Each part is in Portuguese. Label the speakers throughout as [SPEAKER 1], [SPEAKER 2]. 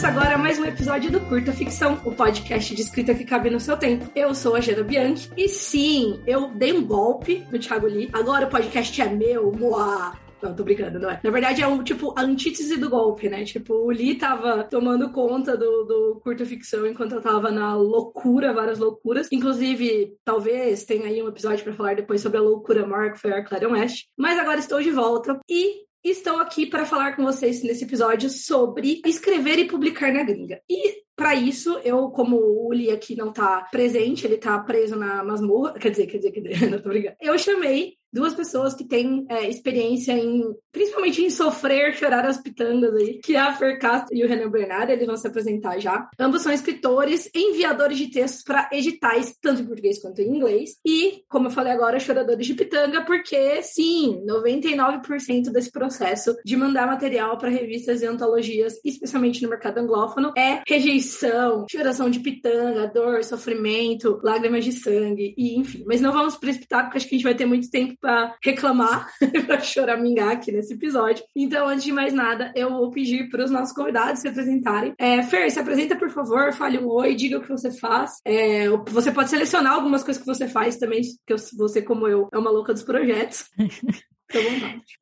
[SPEAKER 1] Começa agora mais um episódio do Curta Ficção, o podcast de escrita que cabe no seu tempo. Eu sou a Gera Bianchi e sim, eu dei um golpe no Thiago Lee. Agora o podcast é meu, moá. Não, tô brincando, não é. Na verdade, é um, tipo, a antítese do golpe, né? Tipo, o Lee tava tomando conta do, do curta ficção enquanto eu tava na loucura, várias loucuras. Inclusive, talvez tenha aí um episódio para falar depois sobre a loucura maior que foi a Clarion West. Mas agora estou de volta e estou aqui para falar com vocês nesse episódio sobre escrever e publicar na gringa. E para isso, eu, como o Lee aqui não tá presente, ele tá preso na masmorra, quer dizer, quer dizer, quer dizer, não tô brincando. Eu chamei duas pessoas que têm é, experiência em, principalmente em sofrer, chorar as pitangas aí, que é a Fer Castro e o Renan Bernardo, eles vão se apresentar já. Ambos são escritores, enviadores de textos para editais, tanto em português quanto em inglês. E, como eu falei agora, choradores de pitanga, porque, sim, 99% desse processo de mandar material para revistas e antologias, especialmente no mercado anglófono, é rejeição, choração de pitanga, dor, sofrimento, lágrimas de sangue, e enfim. Mas não vamos precipitar, porque acho que a gente vai ter muito tempo para reclamar, para choramingar aqui nesse episódio. Então, antes de mais nada, eu vou pedir para os nossos convidados se apresentarem. É, Fer, se apresenta, por favor, fale um oi, diga o que você faz. É, você pode selecionar algumas coisas que você faz também, que você, como eu, é uma louca dos projetos.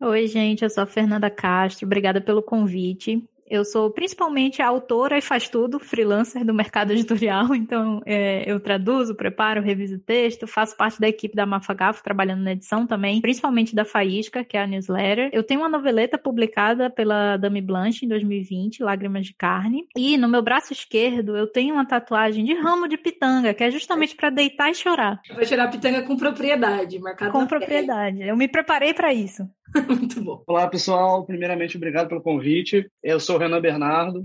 [SPEAKER 2] Oi, gente, eu sou a Fernanda Castro. Obrigada pelo convite. Eu sou principalmente autora e faz tudo, freelancer do mercado editorial, então é, eu traduzo, preparo, reviso texto, faço parte da equipe da Mafagafo, trabalhando na edição também, principalmente da Faísca, que é a newsletter. Eu tenho uma noveleta publicada pela Dami Blanche em 2020, Lágrimas de Carne, e no meu braço esquerdo eu tenho uma tatuagem de ramo de pitanga, que é justamente para deitar e chorar.
[SPEAKER 1] Vai chorar pitanga com propriedade, marcado
[SPEAKER 2] Com propriedade. Eu me preparei para isso.
[SPEAKER 1] Muito bom.
[SPEAKER 3] Olá, pessoal. Primeiramente, obrigado pelo convite. Eu sou o Renan Bernardo.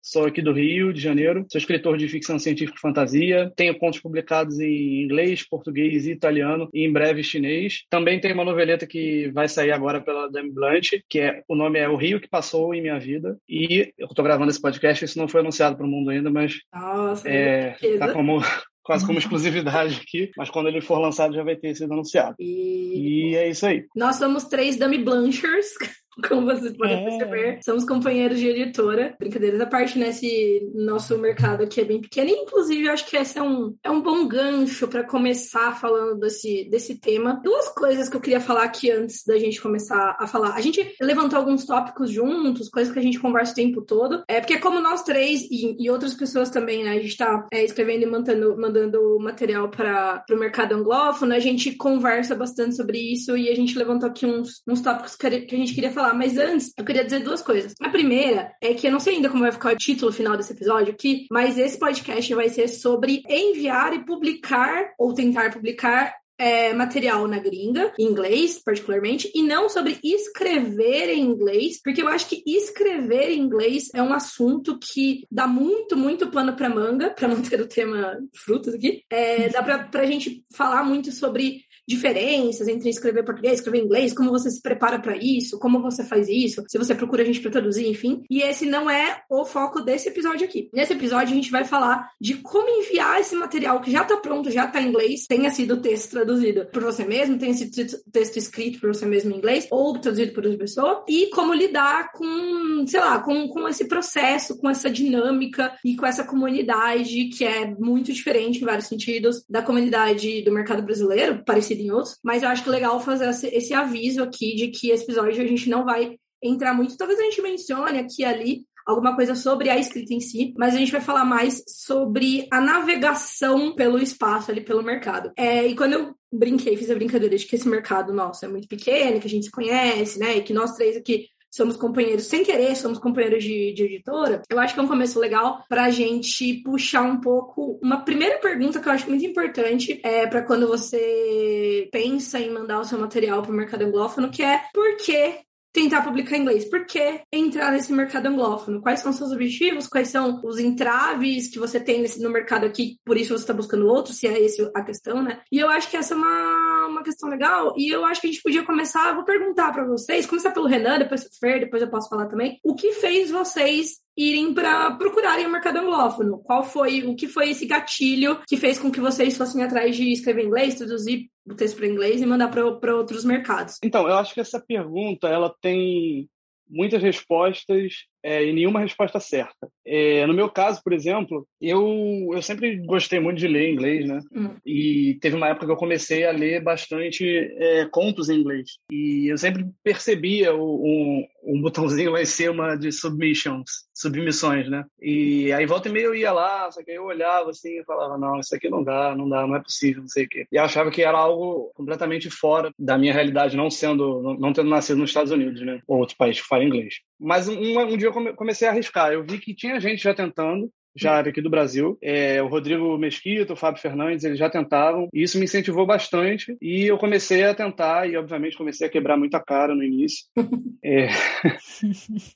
[SPEAKER 3] Sou aqui do Rio de Janeiro, sou escritor de ficção científica e fantasia, tenho contos publicados em inglês, português e italiano e em breve chinês. Também tenho uma noveleta que vai sair agora pela Dame Blanche, que é o nome é O Rio que Passou em Minha Vida. E eu estou gravando esse podcast, isso não foi anunciado para o mundo ainda, mas
[SPEAKER 1] Nossa,
[SPEAKER 3] é, tá como quase como exclusividade aqui, mas quando ele for lançado já vai ter sido anunciado.
[SPEAKER 1] E,
[SPEAKER 3] e é isso aí.
[SPEAKER 1] Nós somos três Dummy Blanchers. Como vocês podem é. perceber, somos companheiros de editora. Brincadeiras à parte, nesse nosso mercado aqui é bem pequeno. E, inclusive, acho que esse é um, é um bom gancho para começar falando desse, desse tema. Duas coisas que eu queria falar aqui antes da gente começar a falar. A gente levantou alguns tópicos juntos, coisas que a gente conversa o tempo todo. É porque, como nós três e, e outras pessoas também, né, a gente está é, escrevendo e mandando, mandando material para o mercado anglófono, a gente conversa bastante sobre isso e a gente levantou aqui uns, uns tópicos que a gente queria falar falar, mas antes eu queria dizer duas coisas. A primeira é que eu não sei ainda como vai ficar o título final desse episódio aqui, mas esse podcast vai ser sobre enviar e publicar, ou tentar publicar, é, material na gringa, em inglês, particularmente, e não sobre escrever em inglês, porque eu acho que escrever em inglês é um assunto que dá muito, muito pano para manga, para manter o tema frutas aqui. É, dá pra, pra gente falar muito sobre diferenças entre escrever português escrever inglês, como você se prepara para isso, como você faz isso, se você procura a gente para traduzir, enfim. E esse não é o foco desse episódio aqui. Nesse episódio a gente vai falar de como enviar esse material que já está pronto, já está em inglês, tenha sido texto traduzido por você mesmo, tenha sido texto escrito por você mesmo em inglês ou traduzido por outra pessoa e como lidar com, sei lá, com, com esse processo, com essa dinâmica e com essa comunidade que é muito diferente em vários sentidos da comunidade do mercado brasileiro, parecido em outros, mas eu acho legal fazer esse aviso aqui de que esse episódio a gente não vai entrar muito. Talvez a gente mencione aqui ali alguma coisa sobre a escrita em si, mas a gente vai falar mais sobre a navegação pelo espaço ali, pelo mercado. É, e quando eu brinquei, fiz a brincadeira de que esse mercado nosso é muito pequeno, que a gente se conhece, né, e que nós três aqui somos companheiros sem querer, somos companheiros de, de editora, eu acho que é um começo legal para a gente puxar um pouco. Uma primeira pergunta que eu acho muito importante é para quando você pensa em mandar o seu material para o mercado anglófono, que é por que tentar publicar em inglês? Por que entrar nesse mercado anglófono? Quais são seus objetivos? Quais são os entraves que você tem nesse, no mercado aqui? Por isso você está buscando outro, se é esse a questão, né? E eu acho que essa é uma, uma questão legal. E eu acho que a gente podia começar, vou perguntar para vocês, começar pelo Renan, depois o Fer, depois eu posso falar também. O que fez vocês irem para procurarem o mercado anglófono? Qual foi o que foi esse gatilho que fez com que vocês fossem atrás de escrever inglês, traduzir o texto para inglês e mandar para outros mercados?
[SPEAKER 3] Então, eu acho que essa pergunta ela tem muitas respostas é, e nenhuma resposta certa. É, no meu caso, por exemplo, eu, eu sempre gostei muito de ler inglês, né? Hum. E teve uma época que eu comecei a ler bastante é, contos em inglês. E eu sempre percebia o, um, um botãozinho lá em cima de submissions, submissões, né? E aí volta e meia eu ia lá, só que eu olhava assim e falava, não, isso aqui não dá, não dá, não é possível, não sei o quê. E achava que era algo completamente fora da minha realidade, não sendo, não, tendo nascido nos Estados Unidos, né? Ou outro país que fala inglês. Mas um, um dia eu comecei a arriscar. Eu vi que tinha gente já tentando, já aqui do Brasil. É, o Rodrigo Mesquita, o Fábio Fernandes, eles já tentavam. E isso me incentivou bastante. E eu comecei a tentar e, obviamente, comecei a quebrar muita cara no início.
[SPEAKER 1] é...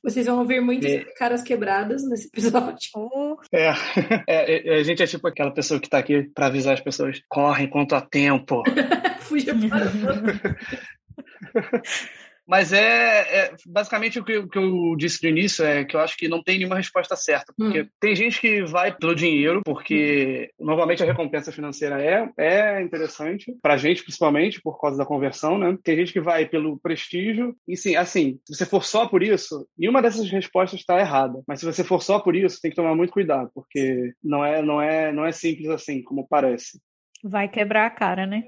[SPEAKER 1] Vocês vão ouvir muitas é... caras quebradas nesse episódio.
[SPEAKER 3] É. é. a gente é tipo aquela pessoa que está aqui para avisar as pessoas: corre enquanto há tempo. Fuja para Mas é, é basicamente o que, o que, eu disse no início é que eu acho que não tem nenhuma resposta certa. Porque hum. tem gente que vai pelo dinheiro, porque hum. normalmente a recompensa financeira é, é interessante, pra gente principalmente, por causa da conversão, né? Tem gente que vai pelo prestígio. E sim, assim, se você for só por isso, nenhuma dessas respostas está errada. Mas se você for só por isso, tem que tomar muito cuidado, porque não é, não é, não é simples assim, como parece.
[SPEAKER 2] Vai quebrar a cara, né?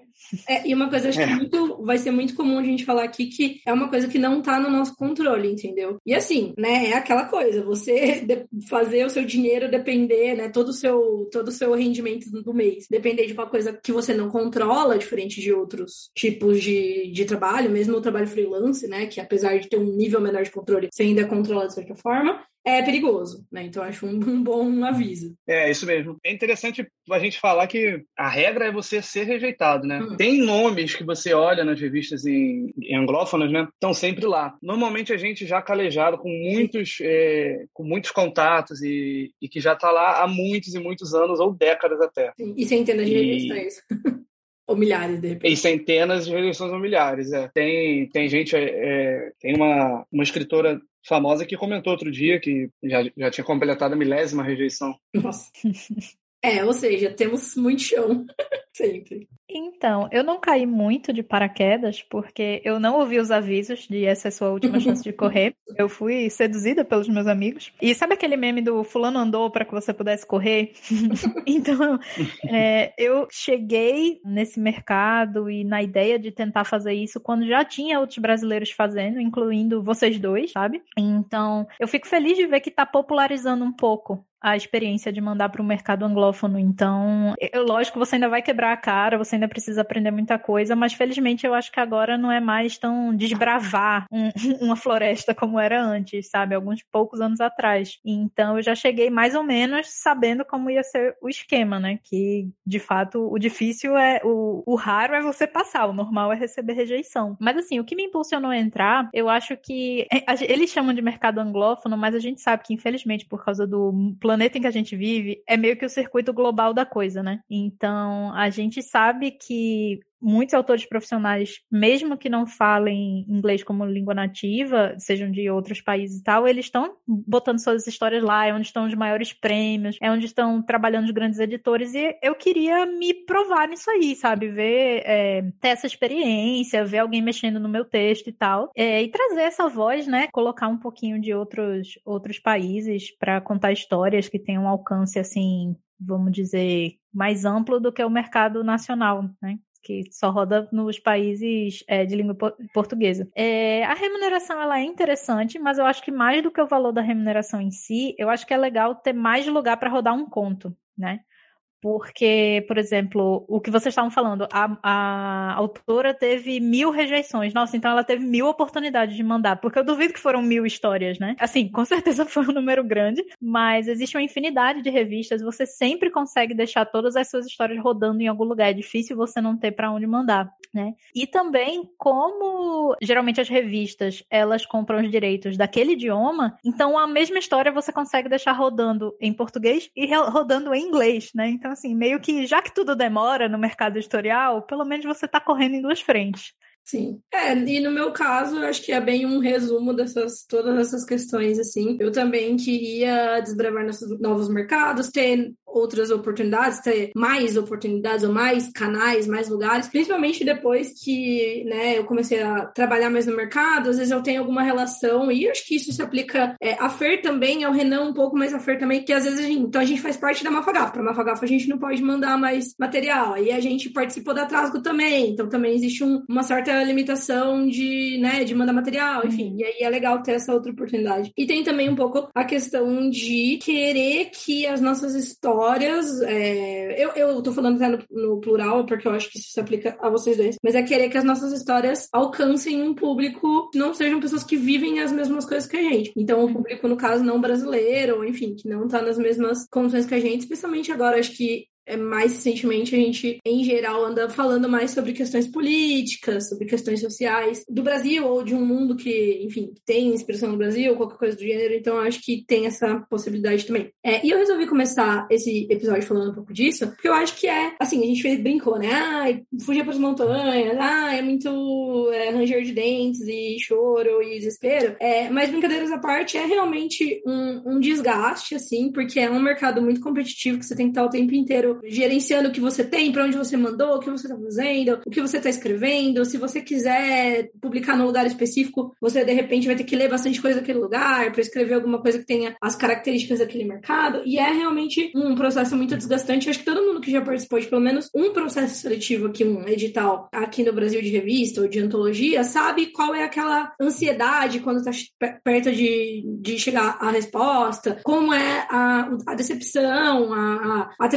[SPEAKER 1] É, e uma coisa, acho que é. muito, vai ser muito comum a gente falar aqui que é uma coisa que não tá no nosso controle, entendeu? E assim, né, é aquela coisa, você fazer o seu dinheiro depender, né, todo o seu, todo o seu rendimento do mês, depender de uma coisa que você não controla, diferente de outros tipos de, de trabalho, mesmo o trabalho freelance, né, que apesar de ter um nível menor de controle, você ainda controla de certa forma, é perigoso, né? Então acho um, um, bom aviso.
[SPEAKER 3] É, isso mesmo. É interessante a gente falar que a regra é você ser rejeitado, né? Hum. Tem nomes que você olha nas revistas em, em anglófonas, né? Estão sempre lá. Normalmente a gente já calejado com muitos, é, com muitos contatos e, e que já está lá há muitos e muitos anos ou décadas até.
[SPEAKER 1] Sim. E centenas de revistas. ou milhares, de repente.
[SPEAKER 3] E centenas de rejeições ou milhares, é. Tem, tem gente, é, é, tem uma, uma escritora famosa que comentou outro dia que já, já tinha completado a milésima rejeição.
[SPEAKER 1] Nossa. É, ou seja, temos muito chão. Sempre.
[SPEAKER 2] Então, eu não caí muito de paraquedas, porque eu não ouvi os avisos de essa é sua última chance de correr. Eu fui seduzida pelos meus amigos. E sabe aquele meme do fulano andou para que você pudesse correr? então, é, eu cheguei nesse mercado e na ideia de tentar fazer isso quando já tinha outros brasileiros fazendo, incluindo vocês dois, sabe? Então, eu fico feliz de ver que tá popularizando um pouco a experiência de mandar para o mercado anglófono. Então, eu, lógico, você ainda vai quebrar a cara, você ainda precisa aprender muita coisa, mas felizmente eu acho que agora não é mais tão desbravar um, uma floresta como era antes, sabe? Alguns poucos anos atrás. Então, eu já cheguei mais ou menos sabendo como ia ser o esquema, né? Que, de fato, o difícil é. O, o raro é você passar, o normal é receber rejeição. Mas, assim, o que me impulsionou a entrar, eu acho que. Eles chamam de mercado anglófono, mas a gente sabe que, infelizmente, por causa do planeta em que a gente vive é meio que o circuito global da coisa, né? Então, a gente sabe que muitos autores profissionais, mesmo que não falem inglês como língua nativa, sejam de outros países e tal, eles estão botando suas histórias lá, é onde estão os maiores prêmios, é onde estão trabalhando os grandes editores, e eu queria me provar nisso aí, sabe? Ver, é, ter essa experiência, ver alguém mexendo no meu texto e tal, é, e trazer essa voz, né? Colocar um pouquinho de outros, outros países para contar histórias que tenham alcance, assim, vamos dizer, mais amplo do que o mercado nacional, né? que só roda nos países é, de língua portuguesa. É, a remuneração ela é interessante, mas eu acho que mais do que o valor da remuneração em si, eu acho que é legal ter mais lugar para rodar um conto, né? Porque, por exemplo, o que vocês estavam falando, a, a, autora teve mil rejeições. Nossa, então ela teve mil oportunidades de mandar. Porque eu duvido que foram mil histórias, né? Assim, com certeza foi um número grande, mas existe uma infinidade de revistas. Você sempre consegue deixar todas as suas histórias rodando em algum lugar. É difícil você não ter para onde mandar, né? E também, como geralmente as revistas elas compram os direitos daquele idioma, então a mesma história você consegue deixar rodando em português e rodando em inglês, né? Então, assim, meio que já que tudo demora no mercado editorial, pelo menos você está correndo em duas frentes.
[SPEAKER 1] Sim. É, e no meu caso, acho que é bem um resumo dessas todas essas questões assim. Eu também queria desbravar nossos novos mercados, ter outras oportunidades, ter mais oportunidades ou mais canais, mais lugares, principalmente depois que, né, eu comecei a trabalhar mais no mercado, às vezes eu tenho alguma relação, e acho que isso se aplica é, a Fer também, ao Renan um pouco, mas a Fer também, que às vezes a gente, então a gente faz parte da Mafagafa, para Mafagafa a gente não pode mandar mais material, aí a gente participou da Trasgo também, então também existe um, uma certa limitação de, né, de mandar material, enfim, e aí é legal ter essa outra oportunidade. E tem também um pouco a questão de querer que as nossas histórias, é, eu, eu tô falando até no, no, plural, porque eu acho que isso se aplica a vocês dois, mas é querer que as nossas histórias alcancem um público, não sejam pessoas que vivem as mesmas coisas que a gente. Então, o público, no caso, não brasileiro, enfim, que não tá nas mesmas condições que a gente, especialmente agora, acho que mais recentemente a gente, em geral, anda falando mais sobre questões políticas, sobre questões sociais do Brasil ou de um mundo que, enfim, tem inspiração no Brasil, qualquer coisa do gênero. Então, acho que tem essa possibilidade também. É, e eu resolvi começar esse episódio falando um pouco disso, porque eu acho que é, assim, a gente fez, brincou, né? Ah, fugir para as montanhas, ah, é muito é, ranger de dentes e choro e desespero. É, mas, brincadeiras à parte, é realmente um, um desgaste, assim, porque é um mercado muito competitivo que você tem que estar o tempo inteiro gerenciando o que você tem, para onde você mandou, o que você está fazendo, o que você está escrevendo. Se você quiser publicar num lugar específico, você de repente vai ter que ler bastante coisa daquele lugar para escrever alguma coisa que tenha as características daquele mercado. E é realmente um processo muito desgastante. Acho que todo mundo que já participou de pelo menos um processo seletivo aqui, um edital aqui no Brasil de revista ou de antologia, sabe qual é aquela ansiedade quando está perto de, de chegar a resposta, como é a, a decepção, a, a, a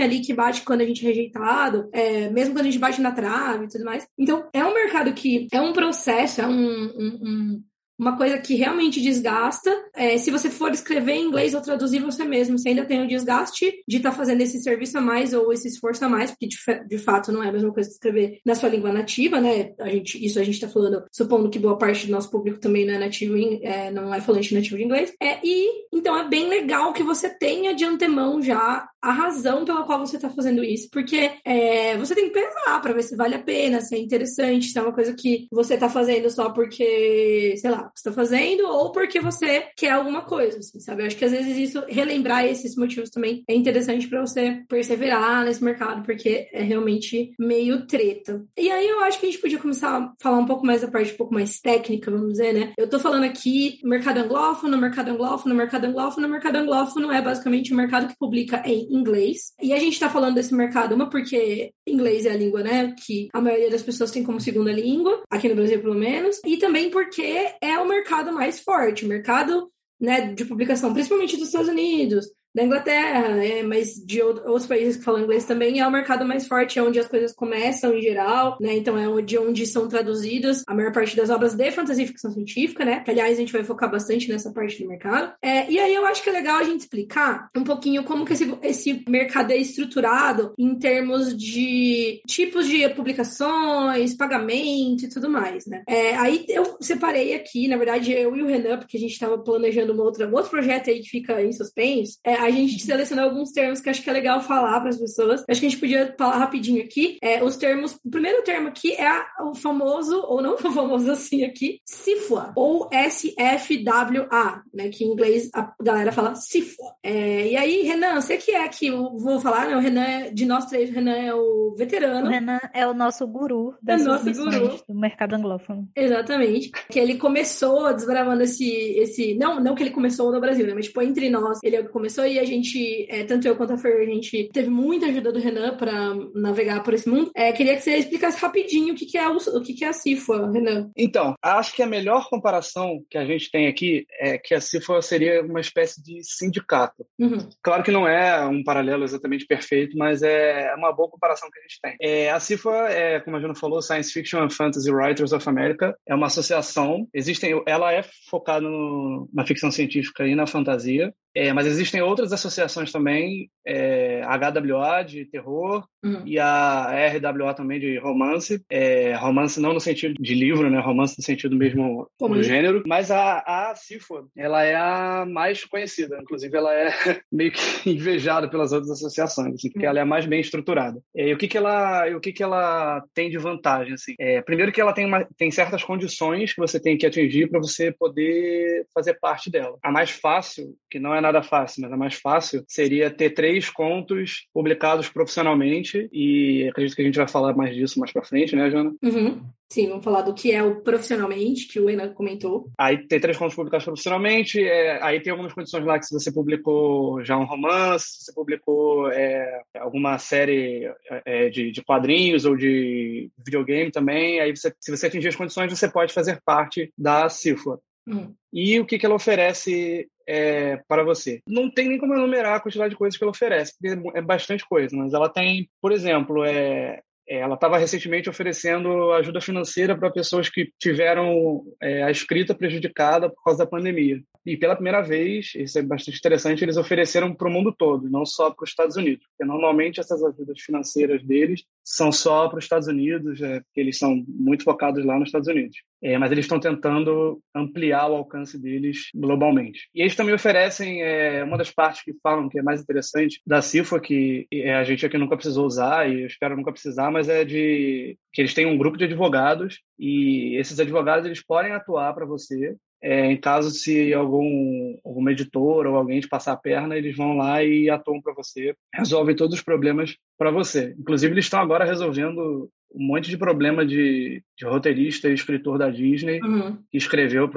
[SPEAKER 1] ali que bate quando a gente é rejeitado, é, mesmo quando a gente bate na trave e tudo mais. Então, é um mercado que é um processo, é um, um, um uma coisa que realmente desgasta. É, se você for escrever em inglês ou traduzir você mesmo, você ainda tem o desgaste de estar tá fazendo esse serviço a mais ou esse esforço a mais, porque de, de, fato não é a mesma coisa que escrever na sua língua nativa, né? A gente, isso a gente está falando, supondo que boa parte do nosso público também não é nativo, é, não é falante nativo de inglês. É, e então é bem legal que você tenha de antemão já a razão pela qual você está fazendo isso, porque é, você tem que pensar para ver se vale a pena, se é interessante, se é uma coisa que você está fazendo só porque, sei lá, que está fazendo ou porque você quer alguma coisa, assim, sabe? Eu acho que às vezes isso, relembrar esses motivos também é interessante para você perseverar nesse mercado, porque é realmente meio treta. E aí eu acho que a gente podia começar a falar um pouco mais da parte um pouco mais técnica, vamos dizer, né? Eu tô falando aqui mercado anglófono, mercado anglófono, mercado anglófono, mercado anglófono é basicamente o mercado que publica em inglês. E a gente tá falando desse mercado, uma porque inglês é a língua, né, que a maioria das pessoas tem como segunda língua, aqui no Brasil pelo menos, e também porque é o mercado mais forte, o mercado né, de publicação, principalmente dos Estados Unidos, da Inglaterra, é, mas de outros países que falam inglês também, é o mercado mais forte, é onde as coisas começam em geral, né? Então é de onde são traduzidas a maior parte das obras de fantasia e ficção científica, né? Que, aliás, a gente vai focar bastante nessa parte do mercado. É, e aí eu acho que é legal a gente explicar um pouquinho como que esse, esse mercado é estruturado em termos de tipos de publicações, pagamento e tudo mais, né? É, aí eu separei aqui, na verdade, eu e o Renan, porque a gente estava planejando uma outra, um outro projeto aí que fica em suspense, é, a gente selecionou alguns termos que acho que é legal falar para as pessoas. Acho que a gente podia falar rapidinho aqui. É, os termos, o primeiro termo aqui é a, o famoso, ou não o famoso assim aqui, SIFWA, ou S-F-W-A, né? Que em inglês a galera fala SIFWA. É, e aí, Renan, você que é que eu vou falar, né? O Renan, é, de nós três, o Renan é o veterano.
[SPEAKER 2] O Renan é o nosso guru das é nosso guru. do mercado anglófono.
[SPEAKER 1] Exatamente. Que ele começou desbravando esse, esse. Não, não que ele começou no Brasil, né? Mas, tipo, entre nós, ele é começou e a gente, é, tanto eu quanto a Fer, a gente teve muita ajuda do Renan para navegar por esse mundo. É, queria que você explicasse rapidinho o que, que é o, o que, que é a CIFA, Renan.
[SPEAKER 3] Então, acho que a melhor comparação que a gente tem aqui é que a CIFA seria uma espécie de sindicato. Uhum. Claro que não é um paralelo exatamente perfeito, mas é uma boa comparação que a gente tem. É, a CIFA é, como a Juna falou, Science Fiction and Fantasy Writers of America. É uma associação. Existem, ela é focada no, na ficção científica e na fantasia. É, mas existem outras associações também, é, HWA de terror uhum. e a RWA também de romance. É, romance não no sentido de livro, né? Romance no sentido mesmo Como do gênero. Mas a, a CIFA, ela é a mais conhecida. Inclusive, ela é meio que invejada pelas outras associações, assim, porque uhum. ela é a mais bem estruturada. É, e o que que ela, o que que ela tem de vantagem? Assim? É, primeiro que ela tem, uma, tem certas condições que você tem que atingir para você poder fazer parte dela. A mais fácil, que não é nada fácil, mas a mais fácil seria ter três contos publicados profissionalmente e acredito que a gente vai falar mais disso mais para frente, né, Jana?
[SPEAKER 1] Uhum. Sim, vamos falar do que é o profissionalmente, que o Enan comentou.
[SPEAKER 3] Aí tem três contos publicados profissionalmente, é, aí tem algumas condições lá que se você publicou já um romance, se você publicou é, alguma série é, de, de, quadrinhos ou de videogame também, aí você, se você atingir as condições, você pode fazer parte da CIFA. Hum. E o que, que ela oferece é, para você. Não tem nem como enumerar a quantidade de coisas que ela oferece, porque é bastante coisa, mas ela tem, por exemplo, é, é, ela estava recentemente oferecendo ajuda financeira para pessoas que tiveram é, a escrita prejudicada por causa da pandemia. E pela primeira vez, isso é bastante interessante, eles ofereceram para o mundo todo, não só para os Estados Unidos. Porque normalmente essas ajudas financeiras deles são só para os Estados Unidos, é, porque eles são muito focados lá nos Estados Unidos. É, mas eles estão tentando ampliar o alcance deles globalmente. E eles também oferecem é, uma das partes que falam que é mais interessante da CIFA, que é, a gente aqui nunca precisou usar e eu espero nunca precisar, mas é de que eles têm um grupo de advogados e esses advogados eles podem atuar para você é, em caso se algum alguma editora ou alguém te passar a perna, eles vão lá e atuam para você, resolvem todos os problemas para você. Inclusive, eles estão agora resolvendo um monte de problema de, de roteirista e escritor da Disney uhum. que escreveu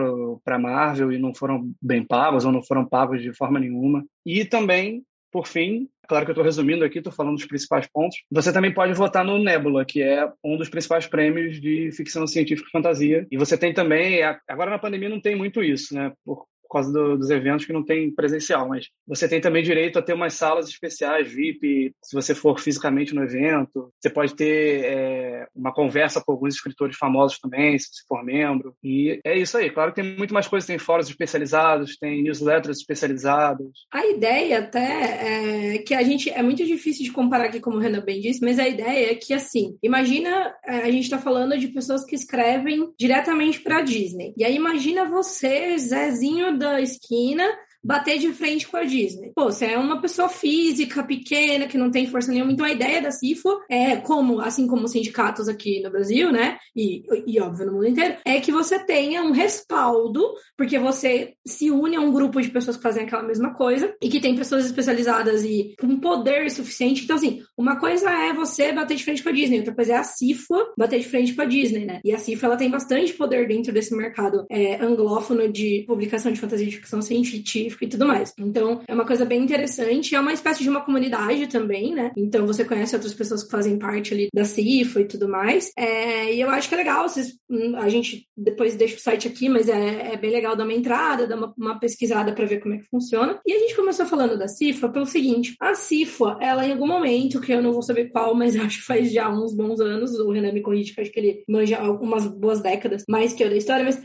[SPEAKER 3] para Marvel e não foram bem pagos ou não foram pagos de forma nenhuma. E também por fim, claro que eu estou resumindo aqui, estou falando dos principais pontos. Você também pode votar no Nebula, que é um dos principais prêmios de ficção científica e fantasia. E você tem também, agora na pandemia não tem muito isso, né? Por por causa do, dos eventos que não tem presencial, mas você tem também direito a ter umas salas especiais VIP, se você for fisicamente no evento. Você pode ter é, uma conversa com alguns escritores famosos também, se você for membro. E é isso aí. Claro que tem muito mais coisas, tem fóruns especializados, tem newsletters especializados.
[SPEAKER 1] A ideia até é que a gente é muito difícil de comparar aqui, como o Renan bem disse, mas a ideia é que assim, imagina é, a gente está falando de pessoas que escrevem diretamente para Disney. E aí imagina você, Zezinho da esquina bater de frente com a Disney. Pô, você é uma pessoa física, pequena, que não tem força nenhuma. Então a ideia da CIFO é como, assim como os sindicatos aqui no Brasil, né? E, e óbvio no mundo inteiro, é que você tenha um respaldo, porque você se une a um grupo de pessoas que fazem aquela mesma coisa e que tem pessoas especializadas e com poder suficiente. Então, assim, uma coisa é você bater de frente com a Disney, outra coisa é a CIFO bater de frente com a Disney, né? E a CIFO ela tem bastante poder dentro desse mercado é, anglófono de publicação de fantasia de ficção científica e tudo mais. Então, é uma coisa bem interessante. É uma espécie de uma comunidade também, né? Então, você conhece outras pessoas que fazem parte ali da CIFA e tudo mais. É, e eu acho que é legal. Vocês, hum, a gente depois deixa o site aqui, mas é, é bem legal dar uma entrada, dar uma, uma pesquisada para ver como é que funciona. E a gente começou falando da CIFA pelo seguinte: a CIFA, ela em algum momento, que eu não vou saber qual, mas acho que faz já uns bons anos, o Renan me corrige, que acho que ele manja algumas boas décadas mais que eu da história, mas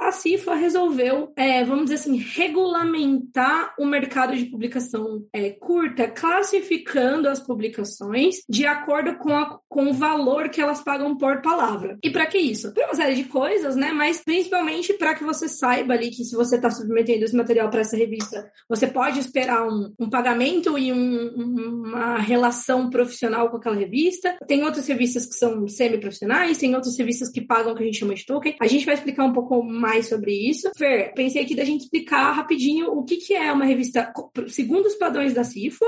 [SPEAKER 1] a CIFA resolveu, é, vamos dizer assim, regulamentar o mercado de publicação é, curta, classificando as publicações de acordo com, a, com o valor que elas pagam por palavra. E para que isso? Para uma série de coisas, né? Mas principalmente para que você saiba ali que se você está submetendo esse material para essa revista, você pode esperar um, um pagamento e um, uma relação profissional com aquela revista. Tem outras revistas que são semi-profissionais, tem outras revistas que pagam o que a gente chama de token. A gente vai explicar um pouco mais sobre isso. Fer, pensei aqui da gente explicar rapidinho o que, que é uma revista, segundo os padrões da CIFA,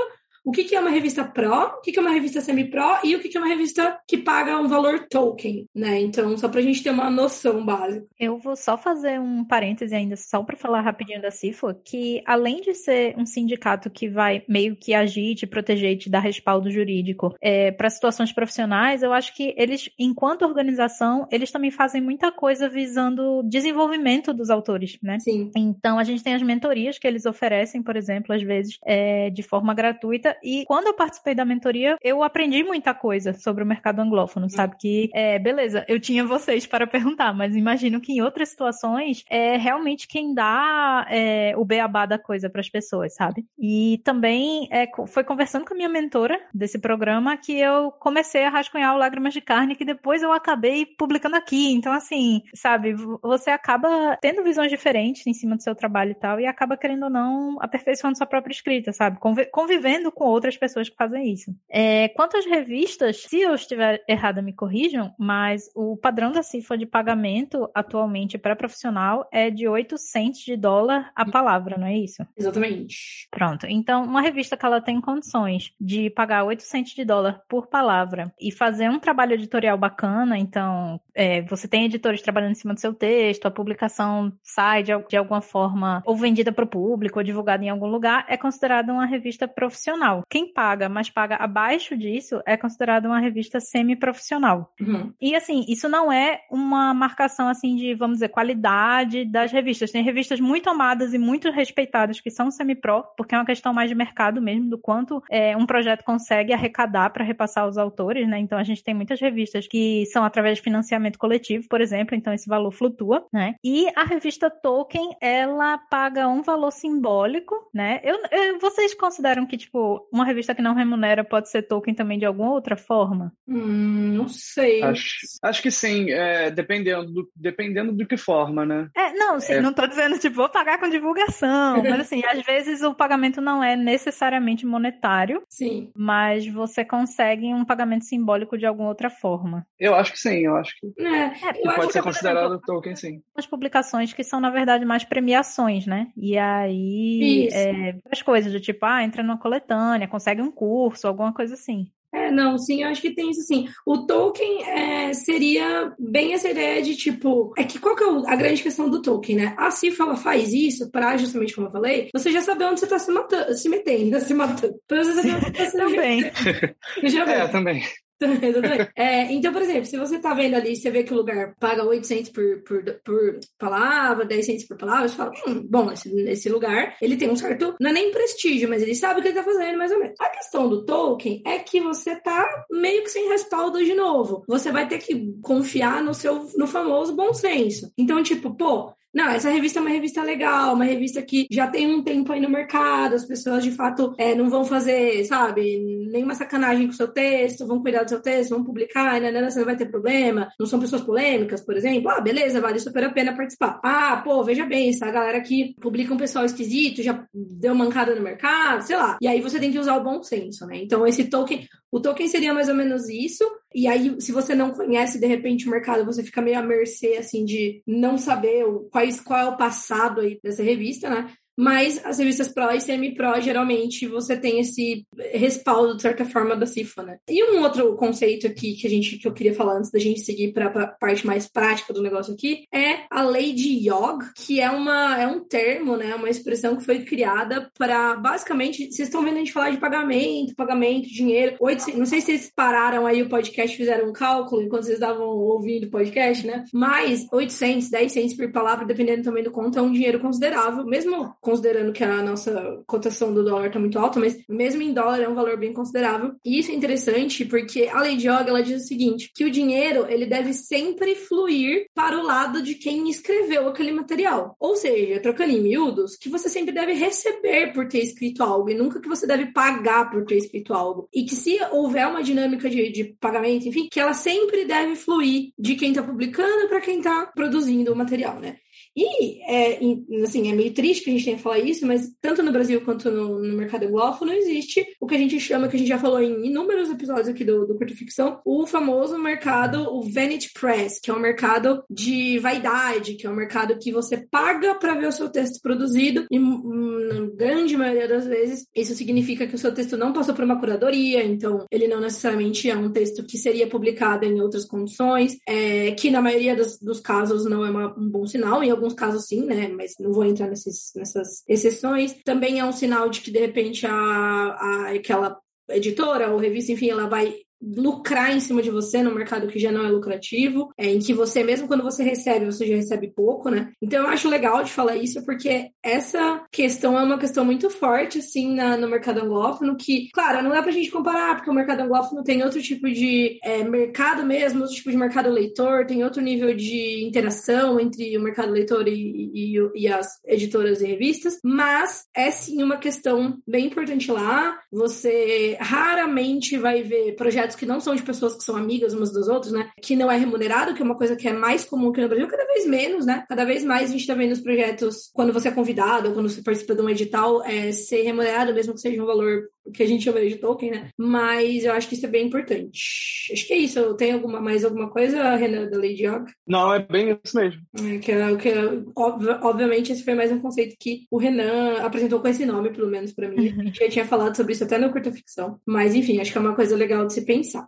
[SPEAKER 1] o que, que é uma revista Pro, o que, que é uma revista semi-pro e o que, que é uma revista que paga um valor token, né? Então, só para a gente ter uma noção básica.
[SPEAKER 2] Eu vou só fazer um parêntese ainda, só para falar rapidinho da CIFA, que além de ser um sindicato que vai meio que agir, te proteger e te dar respaldo jurídico é, para situações profissionais, eu acho que eles, enquanto organização, eles também fazem muita coisa visando desenvolvimento dos autores, né?
[SPEAKER 1] Sim.
[SPEAKER 2] Então, a gente tem as mentorias que eles oferecem, por exemplo, às vezes, é, de forma gratuita e quando eu participei da mentoria, eu aprendi muita coisa sobre o mercado anglófono, uhum. sabe? Que, é, beleza, eu tinha vocês para perguntar, mas imagino que em outras situações é realmente quem dá é, o beabá da coisa para as pessoas, sabe? E também é, foi conversando com a minha mentora desse programa que eu comecei a rascunhar o Lágrimas de Carne, que depois eu acabei publicando aqui. Então, assim, sabe, você acaba tendo visões diferentes em cima do seu trabalho e tal, e acaba, querendo ou não, aperfeiçoando sua própria escrita, sabe? Convivendo com outras pessoas que fazem isso. É, quanto às revistas, se eu estiver errada, me corrijam, mas o padrão da CIFA de pagamento atualmente para profissional é de 800 de dólar a palavra, não é isso?
[SPEAKER 1] Exatamente.
[SPEAKER 2] Pronto. Então, uma revista que ela tem condições de pagar 800 de dólar por palavra e fazer um trabalho editorial bacana, então é, você tem editores trabalhando em cima do seu texto, a publicação sai de, de alguma forma ou vendida para o público ou divulgada em algum lugar, é considerada uma revista profissional. Quem paga, mas paga abaixo disso, é considerada uma revista semi-profissional. Uhum. E assim, isso não é uma marcação assim de, vamos dizer, qualidade das revistas. Tem revistas muito amadas e muito respeitadas que são semi-pro, porque é uma questão mais de mercado mesmo, do quanto é, um projeto consegue arrecadar para repassar aos autores, né? Então a gente tem muitas revistas que são através de financiamento coletivo, por exemplo, então esse valor flutua, né? E a revista Tolkien, ela paga um valor simbólico, né? Eu, eu, vocês consideram que, tipo, uma revista que não remunera pode ser Tolkien também de alguma outra forma?
[SPEAKER 1] Hum, não sei.
[SPEAKER 3] Acho, acho que sim, é, dependendo, do, dependendo do que forma, né?
[SPEAKER 2] É, não, sim, é. não tô dizendo, tipo, vou pagar com divulgação, mas assim, às vezes o pagamento não é necessariamente monetário.
[SPEAKER 1] Sim.
[SPEAKER 2] Mas você consegue um pagamento simbólico de alguma outra forma.
[SPEAKER 3] Eu acho que sim, eu acho que.
[SPEAKER 1] É,
[SPEAKER 3] eu pode ser considerado exemplo, Tolkien, sim.
[SPEAKER 2] As publicações que são, na verdade, mais premiações, né? E aí. É, as coisas do tipo, ah, entra numa coletânea, consegue um curso, alguma coisa assim.
[SPEAKER 1] É, não, sim, eu acho que tem isso sim. O Tolkien é, seria bem essa ideia de tipo. É que qual que é a grande questão do Tolkien, né? A Cifra ela faz isso para, justamente como eu falei, você já saber onde você tá se, matando, se metendo, se matando. Pra você saber onde você tá se
[SPEAKER 2] Também.
[SPEAKER 3] é, também.
[SPEAKER 1] é, então, por exemplo, se você tá vendo ali, você vê que o lugar paga 800 por, por, por palavra, 10 centos por palavra, você fala, hum, bom, esse, esse lugar, ele tem um certo, não é nem prestígio, mas ele sabe o que ele tá fazendo, mais ou menos. A questão do Tolkien é que você tá meio que sem respaldo de novo. Você vai ter que confiar no seu, no famoso bom senso. Então, tipo, pô, não, essa revista é uma revista legal, uma revista que já tem um tempo aí no mercado, as pessoas de fato é, não vão fazer, sabe, nenhuma sacanagem com o seu texto, vão cuidar do seu texto, vão publicar, né, né, você não vai ter problema, não são pessoas polêmicas, por exemplo. Ah, beleza, vale super a pena participar. Ah, pô, veja bem, essa galera que publica um pessoal esquisito, já deu mancada no mercado, sei lá. E aí você tem que usar o bom senso, né? Então esse token, o token seria mais ou menos isso. E aí, se você não conhece, de repente, o mercado, você fica meio à mercê, assim, de não saber o, quais, qual é o passado aí dessa revista, né? Mas as revistas Pro e Semi-Pro, geralmente, você tem esse respaldo, de certa forma, da CIFA, né? E um outro conceito aqui que, a gente, que eu queria falar antes da gente seguir para a parte mais prática do negócio aqui é a lei de Yog, que é, uma, é um termo, né? Uma expressão que foi criada para, basicamente, vocês estão vendo a gente falar de pagamento, pagamento, dinheiro. 800, não sei se vocês pararam aí o podcast, fizeram um cálculo enquanto vocês estavam ouvindo o podcast, né? Mas 800, 10 centos por palavra, dependendo também do conto, é um dinheiro considerável, mesmo considerando que a nossa cotação do dólar está muito alta, mas mesmo em dólar é um valor bem considerável. E isso é interessante porque a lei de Yoga ela diz o seguinte, que o dinheiro ele deve sempre fluir para o lado de quem escreveu aquele material. Ou seja, trocando em miúdos, que você sempre deve receber por ter escrito algo e nunca que você deve pagar por ter escrito algo. E que se houver uma dinâmica de, de pagamento, enfim, que ela sempre deve fluir de quem está publicando para quem está produzindo o material, né? E, é, assim, é meio triste que a gente tenha que falar isso, mas tanto no Brasil quanto no, no mercado anglófono existe o que a gente chama, que a gente já falou em inúmeros episódios aqui do, do Curto Ficção, o famoso mercado, o Vanity Press, que é um mercado de vaidade, que é um mercado que você paga para ver o seu texto produzido e, hum, na grande maioria das vezes, isso significa que o seu texto não passou por uma curadoria, então ele não necessariamente é um texto que seria publicado em outras condições, é, que na maioria dos, dos casos não é uma, um bom sinal, em alguns casos sim, né? Mas não vou entrar nesses, nessas exceções. Também é um sinal de que, de repente, a, a, aquela editora ou revista, enfim, ela vai lucrar em cima de você no mercado que já não é lucrativo, é, em que você, mesmo quando você recebe, você já recebe pouco, né? Então eu acho legal de falar isso, porque essa questão é uma questão muito forte, assim, na, no mercado anglófono, que, claro, não dá pra gente comparar, porque o mercado anglófono tem outro tipo de é, mercado mesmo, outro tipo de mercado leitor, tem outro nível de interação entre o mercado leitor e, e, e as editoras e revistas, mas é sim uma questão bem importante lá. Você raramente vai ver projetos projetos que não são de pessoas que são amigas umas das outras, né? Que não é remunerado, que é uma coisa que é mais comum aqui no Brasil, cada vez menos, né? Cada vez mais a gente tá vendo os projetos, quando você é convidado, ou quando você participa de um edital, é, ser remunerado, mesmo que seja um valor que a gente chama de Tolkien, né? Mas eu acho que isso é bem importante. Acho que é isso. Tem alguma, mais alguma coisa, Renan, da Lady Yoga?
[SPEAKER 3] Não, é bem isso mesmo.
[SPEAKER 1] É, que, é que, obviamente, esse foi mais um conceito que o Renan apresentou com esse nome, pelo menos para mim. A gente já tinha falado sobre isso até no curta ficção. Mas, enfim, acho que é uma coisa legal de se pensar.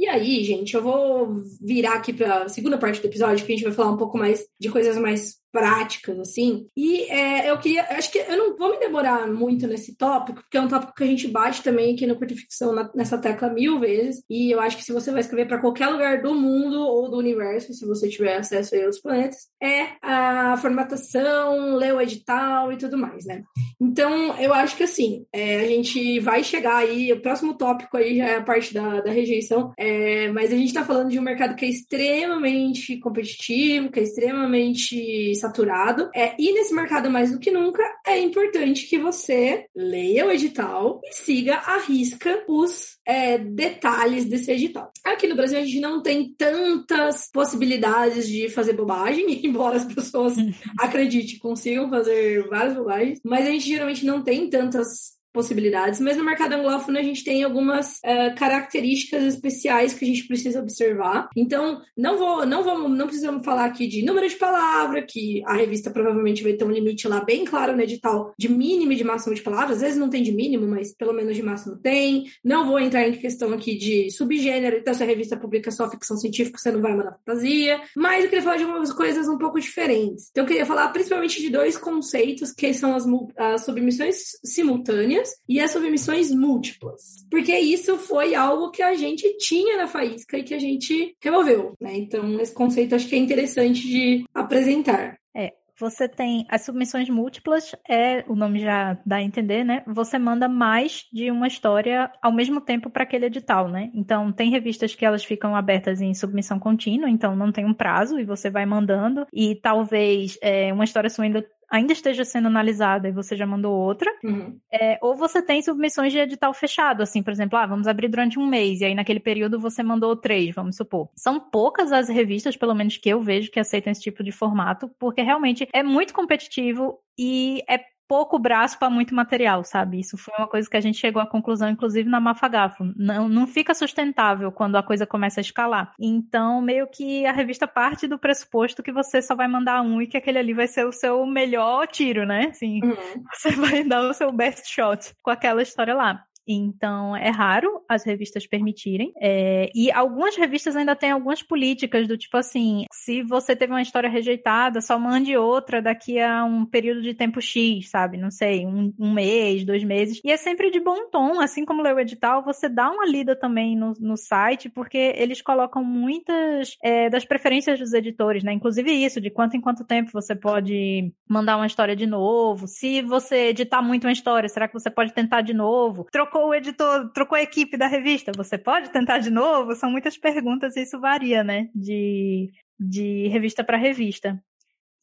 [SPEAKER 1] E aí, gente, eu vou virar aqui para a segunda parte do episódio, que a gente vai falar um pouco mais de coisas mais práticas, assim. E é, eu queria, acho que eu não vou me demorar muito nesse tópico, porque é um tópico que a gente bate também aqui no Curta Ficção na, nessa tecla mil vezes. E eu acho que se você vai escrever para qualquer lugar do mundo ou do universo, se você tiver acesso aí aos planetas, é a formatação, ler o edital e tudo mais, né? Então, eu acho que assim, é, a gente vai chegar aí, o próximo tópico aí já é a parte da, da rejeição, é, mas a gente está falando de um mercado que é extremamente competitivo, que é extremamente saturado. É, e nesse mercado, mais do que nunca, é importante que você leia o edital e siga à risca os é, detalhes desse edital. Aqui no Brasil, a gente não tem tantas possibilidades de fazer bobagem, embora as pessoas, acredite, consigam fazer várias bobagens, mas a gente geralmente não tem tantas possibilidades, mas no mercado anglófono a gente tem algumas uh, características especiais que a gente precisa observar. Então, não vou, não vamos, não precisamos falar aqui de número de palavra, que a revista provavelmente vai ter um limite lá bem claro no edital de mínimo e de máximo de palavras. Às vezes não tem de mínimo, mas pelo menos de máximo tem. Não vou entrar em questão aqui de subgênero, então se a revista publica só ficção científica, você não vai mandar fantasia. Mas eu queria falar de algumas coisas um pouco diferentes. Então, eu queria falar principalmente de dois conceitos, que são as, as submissões simultâneas e as submissões múltiplas. Porque isso foi algo que a gente tinha na Faísca e que a gente removeu, né? Então, esse conceito acho que é interessante de apresentar.
[SPEAKER 2] É, você tem as submissões múltiplas, é o nome já dá a entender, né? Você manda mais de uma história ao mesmo tempo para aquele edital, né? Então tem revistas que elas ficam abertas em submissão contínua, então não tem um prazo e você vai mandando e talvez é, uma história sua ainda ainda esteja sendo analisada e você já mandou outra, uhum. é, ou você tem submissões de edital fechado, assim, por exemplo, ah, vamos abrir durante um mês, e aí naquele período você mandou três, vamos supor. São poucas as revistas, pelo menos que eu vejo, que aceitam esse tipo de formato, porque realmente é muito competitivo e é pouco braço para muito material, sabe? Isso foi uma coisa que a gente chegou à conclusão, inclusive na Mafagafo. Não, não fica sustentável quando a coisa começa a escalar. Então, meio que a revista parte do pressuposto que você só vai mandar um e que aquele ali vai ser o seu melhor tiro, né? Assim, uhum. você vai dar o seu best shot com aquela história lá. Então, é raro as revistas permitirem. É, e algumas revistas ainda têm algumas políticas do tipo assim: se você teve uma história rejeitada, só mande outra daqui a um período de tempo X, sabe? Não sei, um, um mês, dois meses. E é sempre de bom tom, assim como leu o edital, você dá uma lida também no, no site, porque eles colocam muitas é, das preferências dos editores, né? Inclusive isso, de quanto em quanto tempo você pode mandar uma história de novo. Se você editar muito uma história, será que você pode tentar de novo? Trocou trocou o editor, trocou a equipe da revista, você pode tentar de novo? São muitas perguntas e isso varia, né? De, de revista para revista.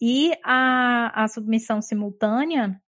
[SPEAKER 2] E a, a submissão simultânea,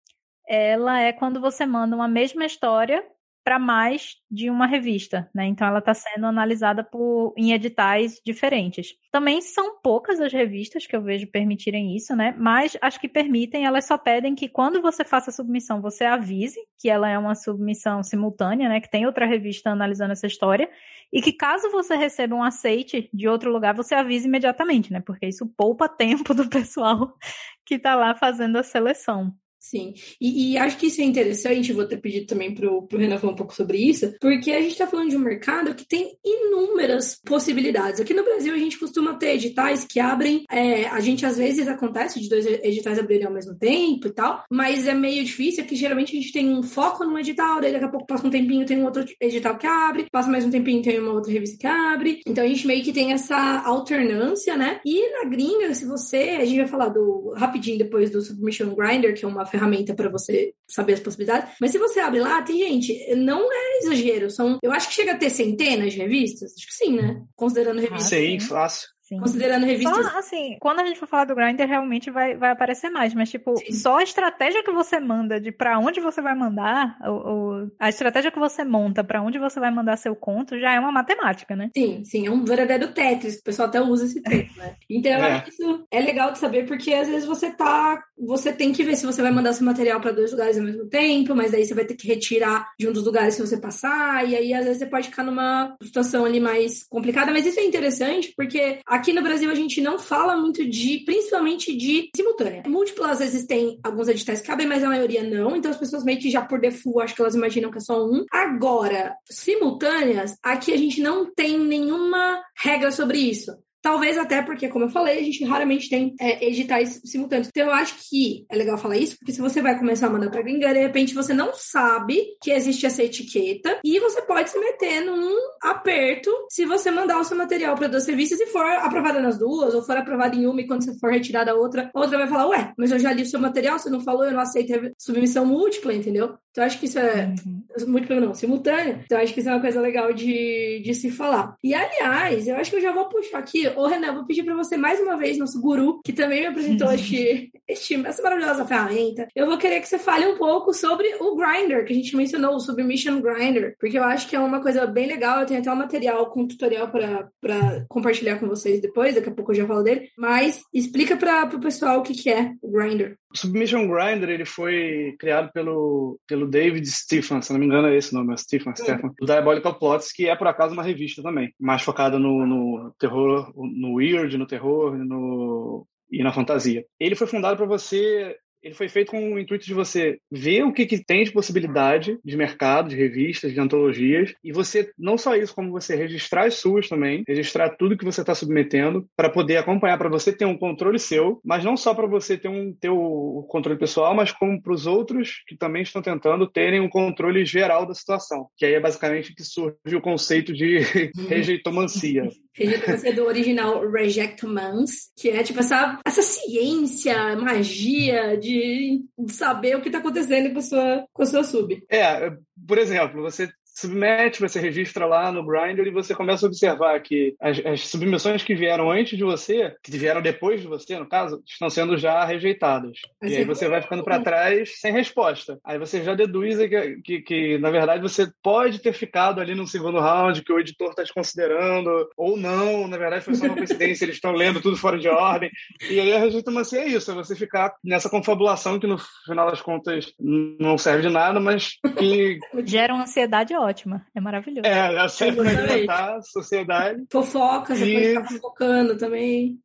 [SPEAKER 2] ela é quando você manda uma mesma história para mais de uma revista, né? Então ela está sendo analisada por, em editais diferentes. Também são poucas as revistas que eu vejo permitirem isso, né? Mas as que permitem, elas só pedem que quando você faça a submissão, você avise que ela é uma submissão simultânea, né? Que tem outra revista analisando essa história. E que caso você receba um aceite de outro lugar, você avise imediatamente, né? Porque isso poupa tempo do pessoal que está lá fazendo a seleção.
[SPEAKER 1] Sim, e, e, acho que isso é interessante, vou ter pedido também para o Renan falar um pouco sobre isso, porque a gente está falando de um mercado que tem inúmeras possibilidades. Aqui no Brasil, a gente costuma ter editais que abrem, é, a gente às vezes acontece de dois editais abrirem ao mesmo tempo e tal, mas é meio difícil, que geralmente a gente tem um foco num edital, daí daqui a pouco passa um tempinho, tem um outro edital que abre, passa mais um tempinho, tem uma outra revista que abre. Então a gente meio que tem essa alternância, né? E na gringa, se você, a gente vai falar do rapidinho depois do Submission Grinder, que é uma ferramenta para você saber as possibilidades. Mas se você abre lá, tem gente, não é exagero, são, eu acho que chega a ter centenas de revistas, acho que sim, né? Considerando revistas.
[SPEAKER 3] Sim, fácil.
[SPEAKER 2] Sim.
[SPEAKER 1] Considerando revistas.
[SPEAKER 2] Só, assim, quando a gente for falar do Grindr, realmente vai, vai aparecer mais. Mas, tipo, Sim. só a estratégia que você manda de para onde você vai mandar, ou, ou, a estratégia que você monta para onde você vai mandar seu conto já é uma matemática, né?
[SPEAKER 1] Sim, sim. É um verdadeiro Tetris. O pessoal até usa esse termo, né? Então, eu é. acho que isso é legal de saber, porque às vezes você tá. Você tem que ver se você vai mandar seu material para dois lugares ao mesmo tempo, mas daí você vai ter que retirar de um dos lugares que você passar, e aí às vezes você pode ficar numa situação ali mais complicada. Mas isso é interessante, porque a Aqui no Brasil a gente não fala muito de, principalmente de simultânea. Múltiplas às vezes tem alguns editais que cabem, mas a maioria não. Então as pessoas meio que já por default acho que elas imaginam que é só um. Agora, simultâneas, aqui a gente não tem nenhuma regra sobre isso. Talvez até porque, como eu falei, a gente raramente tem é, editais simultâneos. Então, eu acho que é legal falar isso, porque se você vai começar a mandar pra gringa, de repente você não sabe que existe essa etiqueta e você pode se meter num aperto se você mandar o seu material para duas revistas e for aprovada nas duas, ou for aprovada em uma e quando você for retirada a outra, a outra vai falar, ué, mas eu já li o seu material, você não falou, eu não aceito submissão múltipla, entendeu? Então, acho que isso é. Uhum. Múltipla não, simultânea. Então, acho que isso é uma coisa legal de, de se falar. E, aliás, eu acho que eu já vou puxar aqui. Ô, Renan, vou pedir para você mais uma vez, nosso guru, que também me apresentou este, este, essa maravilhosa ferramenta. Eu vou querer que você fale um pouco sobre o Grinder, que a gente mencionou, o Submission Grinder, porque eu acho que é uma coisa bem legal. Eu tenho até um material com tutorial para compartilhar com vocês depois, daqui a pouco eu já falo dele. Mas explica para o pessoal o que, que é o Grinder.
[SPEAKER 3] O Submission Grinder ele foi criado pelo, pelo David Stephen, se não me engano é esse o nome, é Stephen, Stephen, do Diabolical Plots, que é por acaso uma revista também, mais focada no, no terror, no weird, no terror no, e na fantasia. Ele foi fundado para você ele foi feito com o intuito de você ver o que, que tem de possibilidade de mercado, de revistas, de antologias, e você, não só isso, como você registrar as suas também, registrar tudo que você está submetendo, para poder acompanhar, para você ter um controle seu, mas não só para você ter, um, ter o controle pessoal, mas como para os outros que também estão tentando terem um controle geral da situação. Que aí é basicamente que surge o conceito de rejeitomancia.
[SPEAKER 1] Rejeitomancia do original Rejectmans, que é tipo essa, essa ciência, magia de de, saber o que está acontecendo com a, sua, com a sua sub.
[SPEAKER 3] É, por exemplo, você submete, você registra lá no Grindr e você começa a observar que as, as, submissões que vieram antes de você, que vieram depois de você, no caso, estão sendo já rejeitadas. Mas e aí você vai ficando para trás sem resposta. Aí você já deduz que, que, que, na verdade, você pode ter ficado ali no segundo round, que o editor está te considerando, ou não, na verdade foi só uma coincidência, eles estão lendo tudo fora de ordem. E aí a rejeitomancia é isso, é você ficar nessa confabulação que no final das contas não serve de nada, mas que...
[SPEAKER 2] Gera uma ansiedade ótima ótima. É maravilhoso.
[SPEAKER 3] É, a série pra alimentar a sociedade.
[SPEAKER 1] Fofoca, você e... pode ficar fofocando também.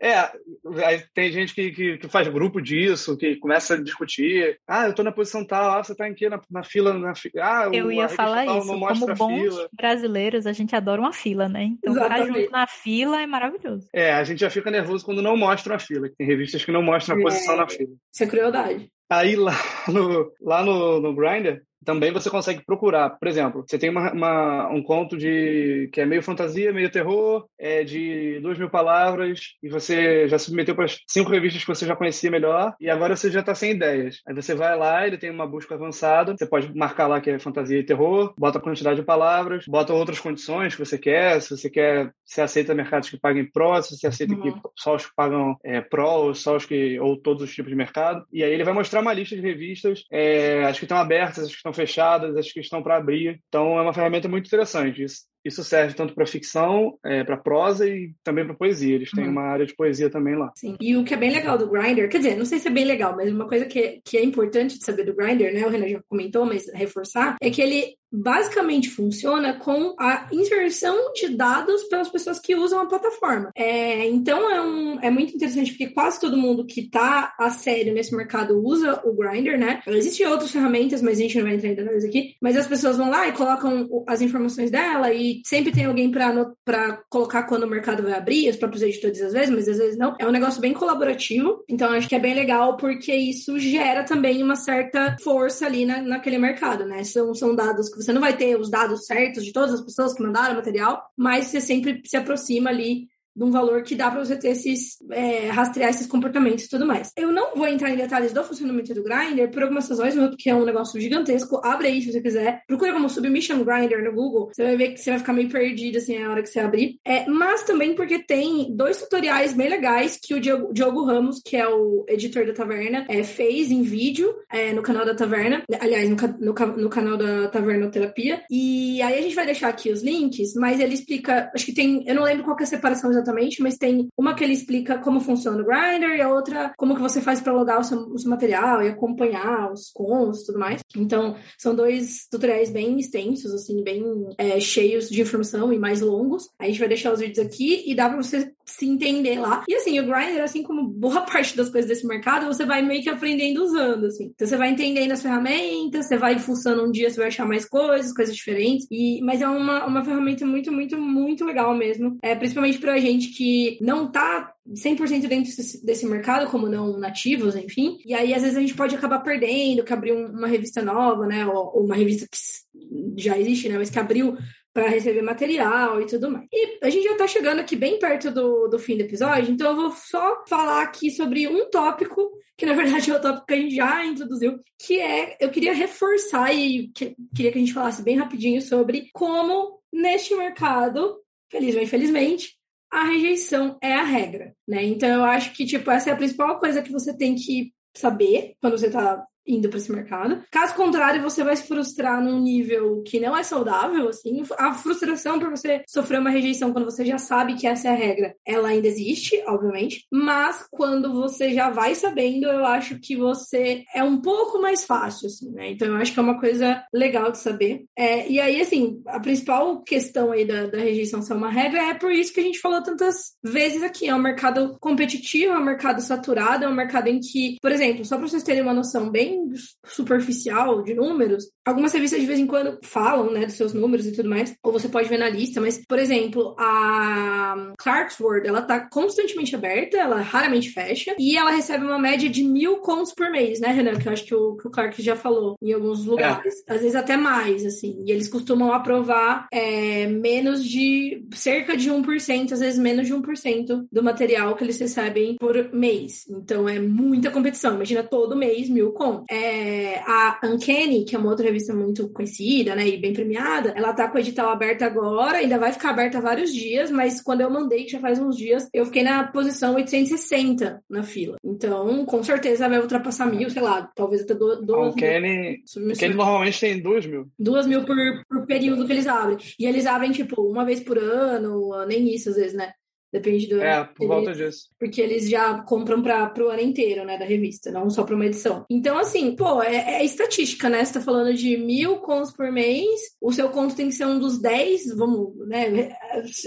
[SPEAKER 3] É, aí tem gente que, que, que, faz grupo disso, que começa a discutir. Ah, eu tô na posição tal, ah, você tá aqui na, na fila. Na fi... ah,
[SPEAKER 2] eu ia falar isso. Como bons fila. brasileiros, a gente adora uma fila, né? Então Exatamente. ficar junto na fila é maravilhoso.
[SPEAKER 3] É, a gente já fica nervoso quando não mostra a fila. Tem revistas que não mostram a posição
[SPEAKER 1] é,
[SPEAKER 3] na fila.
[SPEAKER 1] Isso é crueldade.
[SPEAKER 3] Aí lá no, lá no, no Grindr, também você consegue procurar. Por exemplo, você tem uma, uma, um conto de que é meio fantasia, meio terror, é de duas mil palavras, e você já submeteu para as cinco revistas que você já conhecia melhor, e agora você já está sem ideias. Aí você vai lá, ele tem uma busca avançada, você pode marcar lá que é fantasia e terror, bota a quantidade de palavras, bota outras condições que você quer, se você quer, se aceita mercados que paguem pró, se você aceita uhum. que só os que pagam é, pró, ou só os que, ou todos os tipos de mercado. E aí ele vai mostrar uma lista de revistas, é, as que estão abertas, as que estão fechadas, as que estão para abrir. Então é uma ferramenta muito interessante. Isso, isso serve tanto para ficção, é, para prosa e também para poesia. Eles têm uhum. uma área de poesia também lá.
[SPEAKER 1] Sim. E o que é bem legal do Grindr, quer dizer, não sei se é bem legal, mas uma coisa que, que é importante de saber do Grindr, né? O Renan já comentou, mas reforçar, é que ele basicamente funciona com a inserção de dados pelas pessoas que usam a plataforma. É, então é, um, é muito interessante porque quase todo mundo que está a sério nesse mercado usa o Grindr, né? Existem outras ferramentas, mas a gente não vai entrar em detalhes aqui. Mas as pessoas vão lá e colocam as informações dela e sempre tem alguém para colocar quando o mercado vai abrir, os próprios editores às vezes, mas às vezes não. É um negócio bem colaborativo, então acho que é bem legal porque isso gera também uma certa força ali na, naquele mercado, né? São, são dados que você não vai ter os dados certos de todas as pessoas que mandaram o material, mas você sempre se aproxima ali de um valor que dá para você ter esses, é, rastrear esses comportamentos e tudo mais. Eu não vou entrar em detalhes do funcionamento do Grindr por algumas razões, porque é um negócio gigantesco. Abre aí se você quiser. Procura como Submission Grinder no Google. Você vai ver que você vai ficar meio perdido assim a hora que você abrir. É, mas também porque tem dois tutoriais bem legais que o Diogo, Diogo Ramos, que é o editor da Taverna, é, fez em vídeo é, no canal da Taverna. Aliás, no, no, no canal da Taverna Terapia. E aí a gente vai deixar aqui os links, mas ele explica. Acho que tem. Eu não lembro qual é a separação exatamente, mas tem uma que ele explica como funciona o Grindr e a outra como que você faz para logar o seu, o seu material e acompanhar os cons e tudo mais. Então, são dois tutoriais bem extensos, assim, bem é, cheios de informação e mais longos. A gente vai deixar os vídeos aqui e dá pra você se entender lá. E assim, o Grindr, assim como boa parte das coisas desse mercado, você vai meio que aprendendo usando, assim. Então você vai entendendo as ferramentas, você vai fuçando um dia, você vai achar mais coisas, coisas diferentes. E, mas é uma, uma ferramenta muito, muito, muito legal mesmo. É, principalmente pra gente que não tá 100% dentro desse mercado, como não nativos, enfim. E aí, às vezes, a gente pode acabar perdendo, que abriu uma revista nova, né? Ou, uma revista que já existe, né? Mas que abriu para receber material e tudo mais. E a gente já está chegando aqui bem perto do, do fim do episódio, então eu vou só falar aqui sobre um tópico, que na verdade é o tópico que a gente já introduziu, que é, eu queria reforçar e que, queria que a gente falasse bem rapidinho sobre como neste mercado, feliz ou infelizmente, a rejeição é a regra, né? Então eu acho que, tipo, essa é a principal coisa que você tem que saber quando você está indo para esse mercado. Caso contrário, você vai se frustrar num nível que não é saudável, assim. A frustração por você sofrer uma rejeição quando você já sabe que essa é a regra, ela ainda existe, obviamente. Mas quando você já vai sabendo, eu acho que você é um pouco mais fácil, assim, né? Então eu acho que é uma coisa legal de saber. É, e aí, assim, a principal questão aí da, da rejeição ser uma regra é por isso que a gente falou tantas vezes aqui. É um mercado competitivo, é um mercado saturado, é um mercado em que, por exemplo, só para vocês terem uma noção bem superficial de números, algumas revistas de vez em quando falam, né, dos seus números e tudo mais, ou você pode ver na lista, mas, por exemplo, a Clarksworld, ela tá constantemente aberta, ela raramente fecha, e ela recebe uma média de mil contos por mês, né, Renan? Que eu acho que o, que o Clark já falou em alguns lugares. É. Às vezes até mais, assim. E eles costumam aprovar é, menos de, cerca de 1%, às vezes menos de 1% do material que eles recebem por mês. Então é muita competição. Imagina todo mês mil contos. É, a Uncanny, que é uma outra revista muito conhecida, né, e bem premiada, ela tá com o edital aberto agora, ainda vai ficar aberta vários dias, mas quando eu mandei, que já faz uns dias, eu fiquei na posição 860 na fila. Então, com certeza vai ultrapassar mil, sei lá, talvez até duas
[SPEAKER 3] mil. A Uncanny, Uncanny normalmente tem duas mil.
[SPEAKER 1] Duas mil por, por período que eles abrem. E eles abrem, tipo, uma vez por ano, nem isso às vezes, né? Depende do.
[SPEAKER 3] É, por volta disso.
[SPEAKER 1] Porque eles já compram para o ano inteiro, né, da revista, não só para uma edição. Então, assim, pô, é, é, estatística, né? Você tá falando de mil contos por mês, o seu conto tem que ser um dos dez, vamos, né,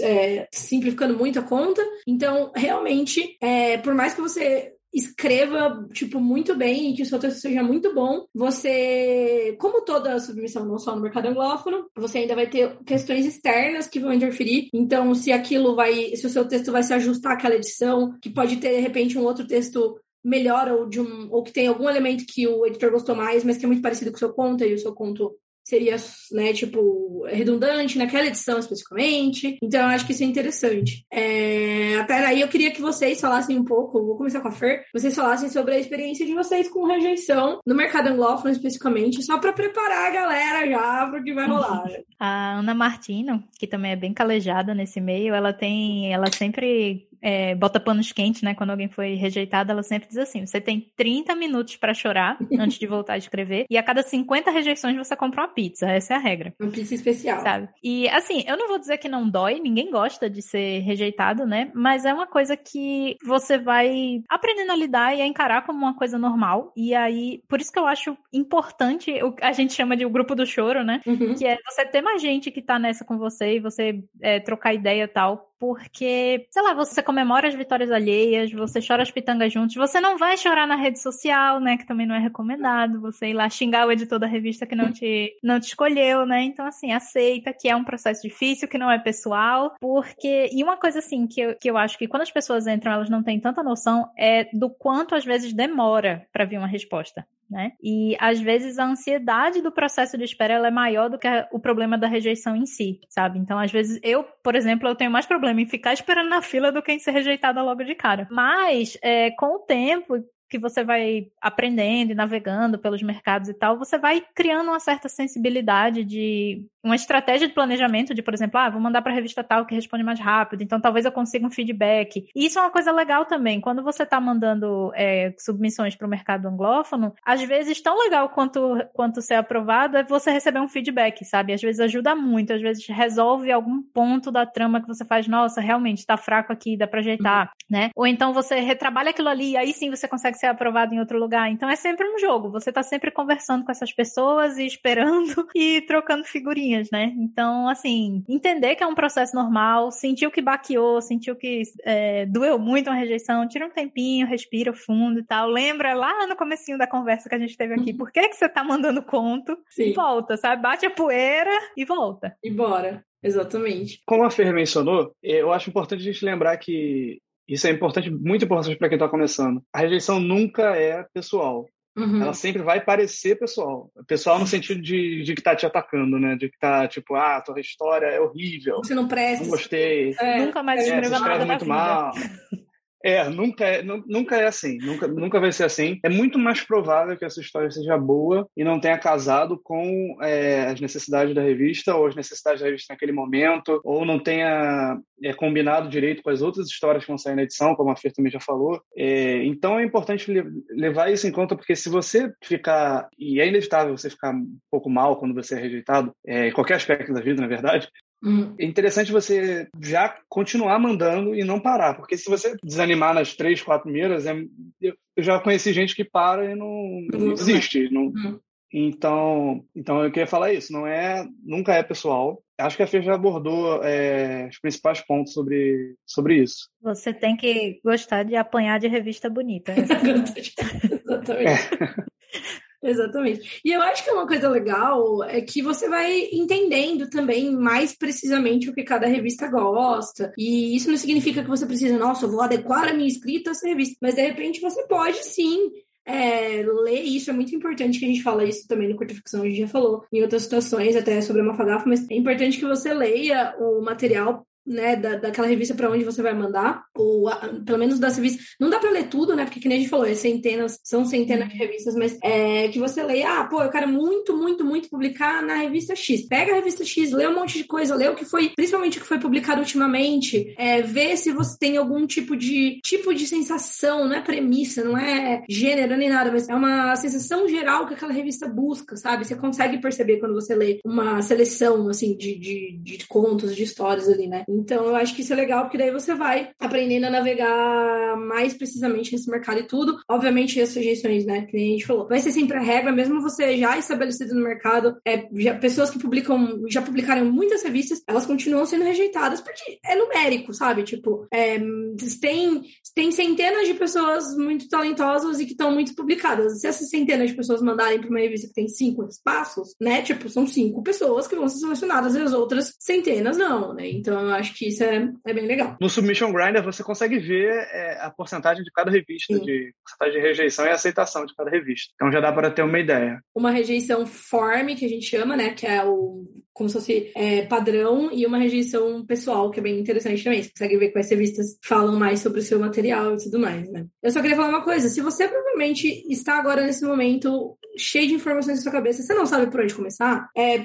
[SPEAKER 1] é, simplificando muito a conta. Então, realmente, é, por mais que você escreva, tipo, muito bem e que o seu texto seja muito bom, você, como toda submissão, não só no mercado anglófono, você ainda vai ter questões externas que vão interferir. Então, se aquilo vai, se o seu texto vai se ajustar àquela edição, que pode ter, de repente, um outro texto melhor ou de um ou que tem algum elemento que o editor gostou mais, mas que é muito parecido com o seu conto e o seu conto seria, né, tipo, redundante naquela edição especificamente. Então, eu acho que isso é interessante. É... Até aí, eu queria que vocês falassem um pouco, vou começar com a Fer, vocês falassem sobre a experiência de vocês com rejeição no mercado anglófono especificamente, só para preparar a galera já para o que vai rolar.
[SPEAKER 2] a Ana Martino, que também é bem calejada nesse meio, ela tem, ela sempre é, bota panos quentes, né? Quando alguém foi rejeitado, ela sempre diz assim: você tem 30 minutos para chorar antes de voltar a escrever, e a cada 50 rejeições você compra uma pizza. Essa é a regra.
[SPEAKER 1] Uma pizza especial.
[SPEAKER 2] Sabe? E assim, eu não vou dizer que não dói, ninguém gosta de ser rejeitado, né? Mas é uma coisa que você vai aprendendo a lidar e a encarar como uma coisa normal. E aí, por isso que eu acho importante, o, a gente chama de o grupo do choro, né? Uhum. Que é você ter mais gente que tá nessa com você e você é, trocar ideia e tal porque, sei lá, você comemora as vitórias alheias, você chora as pitangas juntos, você não vai chorar na rede social, né, que também não é recomendado, você ir lá xingar o editor da revista que não te, não te escolheu, né, então assim, aceita que é um processo difícil, que não é pessoal, porque, e uma coisa assim, que eu, que eu acho que quando as pessoas entram, elas não têm tanta noção, é do quanto às vezes demora para vir uma resposta né? E às vezes a ansiedade do processo de espera é maior do que o problema da rejeição em si, sabe? Então, às vezes eu, por exemplo, eu tenho mais problema em ficar esperando na fila do que em ser rejeitada logo de cara. Mas é, com o tempo, que você vai aprendendo e navegando pelos mercados e tal, você vai criando uma certa sensibilidade de uma estratégia de planejamento de, por exemplo, ah, vou mandar para a revista tal que responde mais rápido, então talvez eu consiga um feedback. E isso é uma coisa legal também. Quando você está mandando é, submissões para o mercado anglófono, às vezes tão legal quanto, quanto ser aprovado é você receber um feedback, sabe? Às vezes ajuda muito, às vezes resolve algum ponto da trama que você faz, nossa, realmente está fraco aqui, dá para ajeitar, uhum. né? Ou então você retrabalha aquilo ali e aí sim você consegue ser aprovado em outro lugar. Então é sempre um jogo. Você está sempre conversando com essas pessoas e esperando e trocando figurinhas né? Então, assim, entender que é um processo normal, sentiu que baqueou, sentiu que é, doeu muito uma rejeição, tira um tempinho, respira fundo e tal. Lembra lá no comecinho da conversa que a gente teve aqui, por que que você tá mandando conto? Sim. E volta, sabe? Bate a poeira e volta.
[SPEAKER 1] E bora. Exatamente.
[SPEAKER 3] Como a Fer mencionou, eu acho importante a gente lembrar que isso é importante, muito importante para quem está começando. A rejeição nunca é pessoal. Uhum. Ela sempre vai parecer pessoal. Pessoal no sentido de, de que tá te atacando, né? De que tá tipo, ah, tua história é horrível.
[SPEAKER 1] Você não presta.
[SPEAKER 3] Não gostei.
[SPEAKER 2] É, Nunca mais
[SPEAKER 3] é, escreva nada muito mal. É, nunca é, nunca é assim, nunca, nunca vai ser assim. É muito mais provável que essa história seja boa e não tenha casado com é, as necessidades da revista ou as necessidades da revista naquele momento, ou não tenha é, combinado direito com as outras histórias que vão sair na edição, como a Fer também já falou. É, então é importante levar isso em conta, porque se você ficar, e é inevitável você ficar um pouco mal quando você é rejeitado, é, em qualquer aspecto da vida, na verdade, Hum. É interessante você já continuar mandando e não parar, porque se você desanimar nas três, quatro primeiras, é, eu já conheci gente que para e não, não desiste. Não, hum. Então, então eu queria falar isso. Não é, nunca é pessoal. Acho que a Fê já abordou é, os principais pontos sobre, sobre isso.
[SPEAKER 2] Você tem que gostar de apanhar de revista bonita.
[SPEAKER 1] Exatamente. É. Exatamente. E eu acho que uma coisa legal é que você vai entendendo também mais precisamente o que cada revista gosta. E isso não significa que você precisa, nossa, eu vou adequar a minha escrita a essa revista. Mas de repente você pode sim é, ler isso é muito importante que a gente fala isso também no Curta Ficção, a gente já falou em outras situações, até sobre a Mafagafa, mas é importante que você leia o material né, da, daquela revista para onde você vai mandar, ou a, pelo menos das revistas. Não dá para ler tudo, né? Porque que nem a gente falou, é centenas, são centenas de revistas, mas é que você leia, ah, pô, eu quero muito, muito, muito publicar na revista X. Pega a revista X, lê um monte de coisa, lê o que foi, principalmente o que foi publicado ultimamente, é, vê se você tem algum tipo de tipo de sensação, não é premissa, não é gênero nem nada, mas é uma sensação geral que aquela revista busca, sabe? Você consegue perceber quando você lê uma seleção assim de, de, de contos, de histórias ali, né? Então, eu acho que isso é legal, porque daí você vai aprendendo a navegar mais precisamente nesse mercado e tudo. Obviamente, as sugestões, né, que a gente falou, vai ser sempre a regra, mesmo você já estabelecido no mercado, é, já, pessoas que publicam, já publicaram muitas revistas, elas continuam sendo rejeitadas porque é numérico, sabe? Tipo, é, tem, tem centenas de pessoas muito talentosas e que estão muito publicadas. Se essas centenas de pessoas mandarem para uma revista que tem cinco espaços, né, tipo, são cinco pessoas que vão ser selecionadas e as outras centenas não, né? Então, eu acho que isso é, é bem legal.
[SPEAKER 3] No Submission Grinder você consegue ver é, a porcentagem de cada revista, Sim. de porcentagem de rejeição e aceitação de cada revista. Então já dá para ter uma ideia.
[SPEAKER 1] Uma rejeição form, que a gente chama, né? Que é o como se fosse é, padrão, e uma rejeição pessoal, que é bem interessante também. Você consegue ver quais revistas falam mais sobre o seu material e tudo mais, né? Eu só queria falar uma coisa: se você provavelmente está agora nesse momento cheio de informações na sua cabeça, você não sabe por onde começar, é,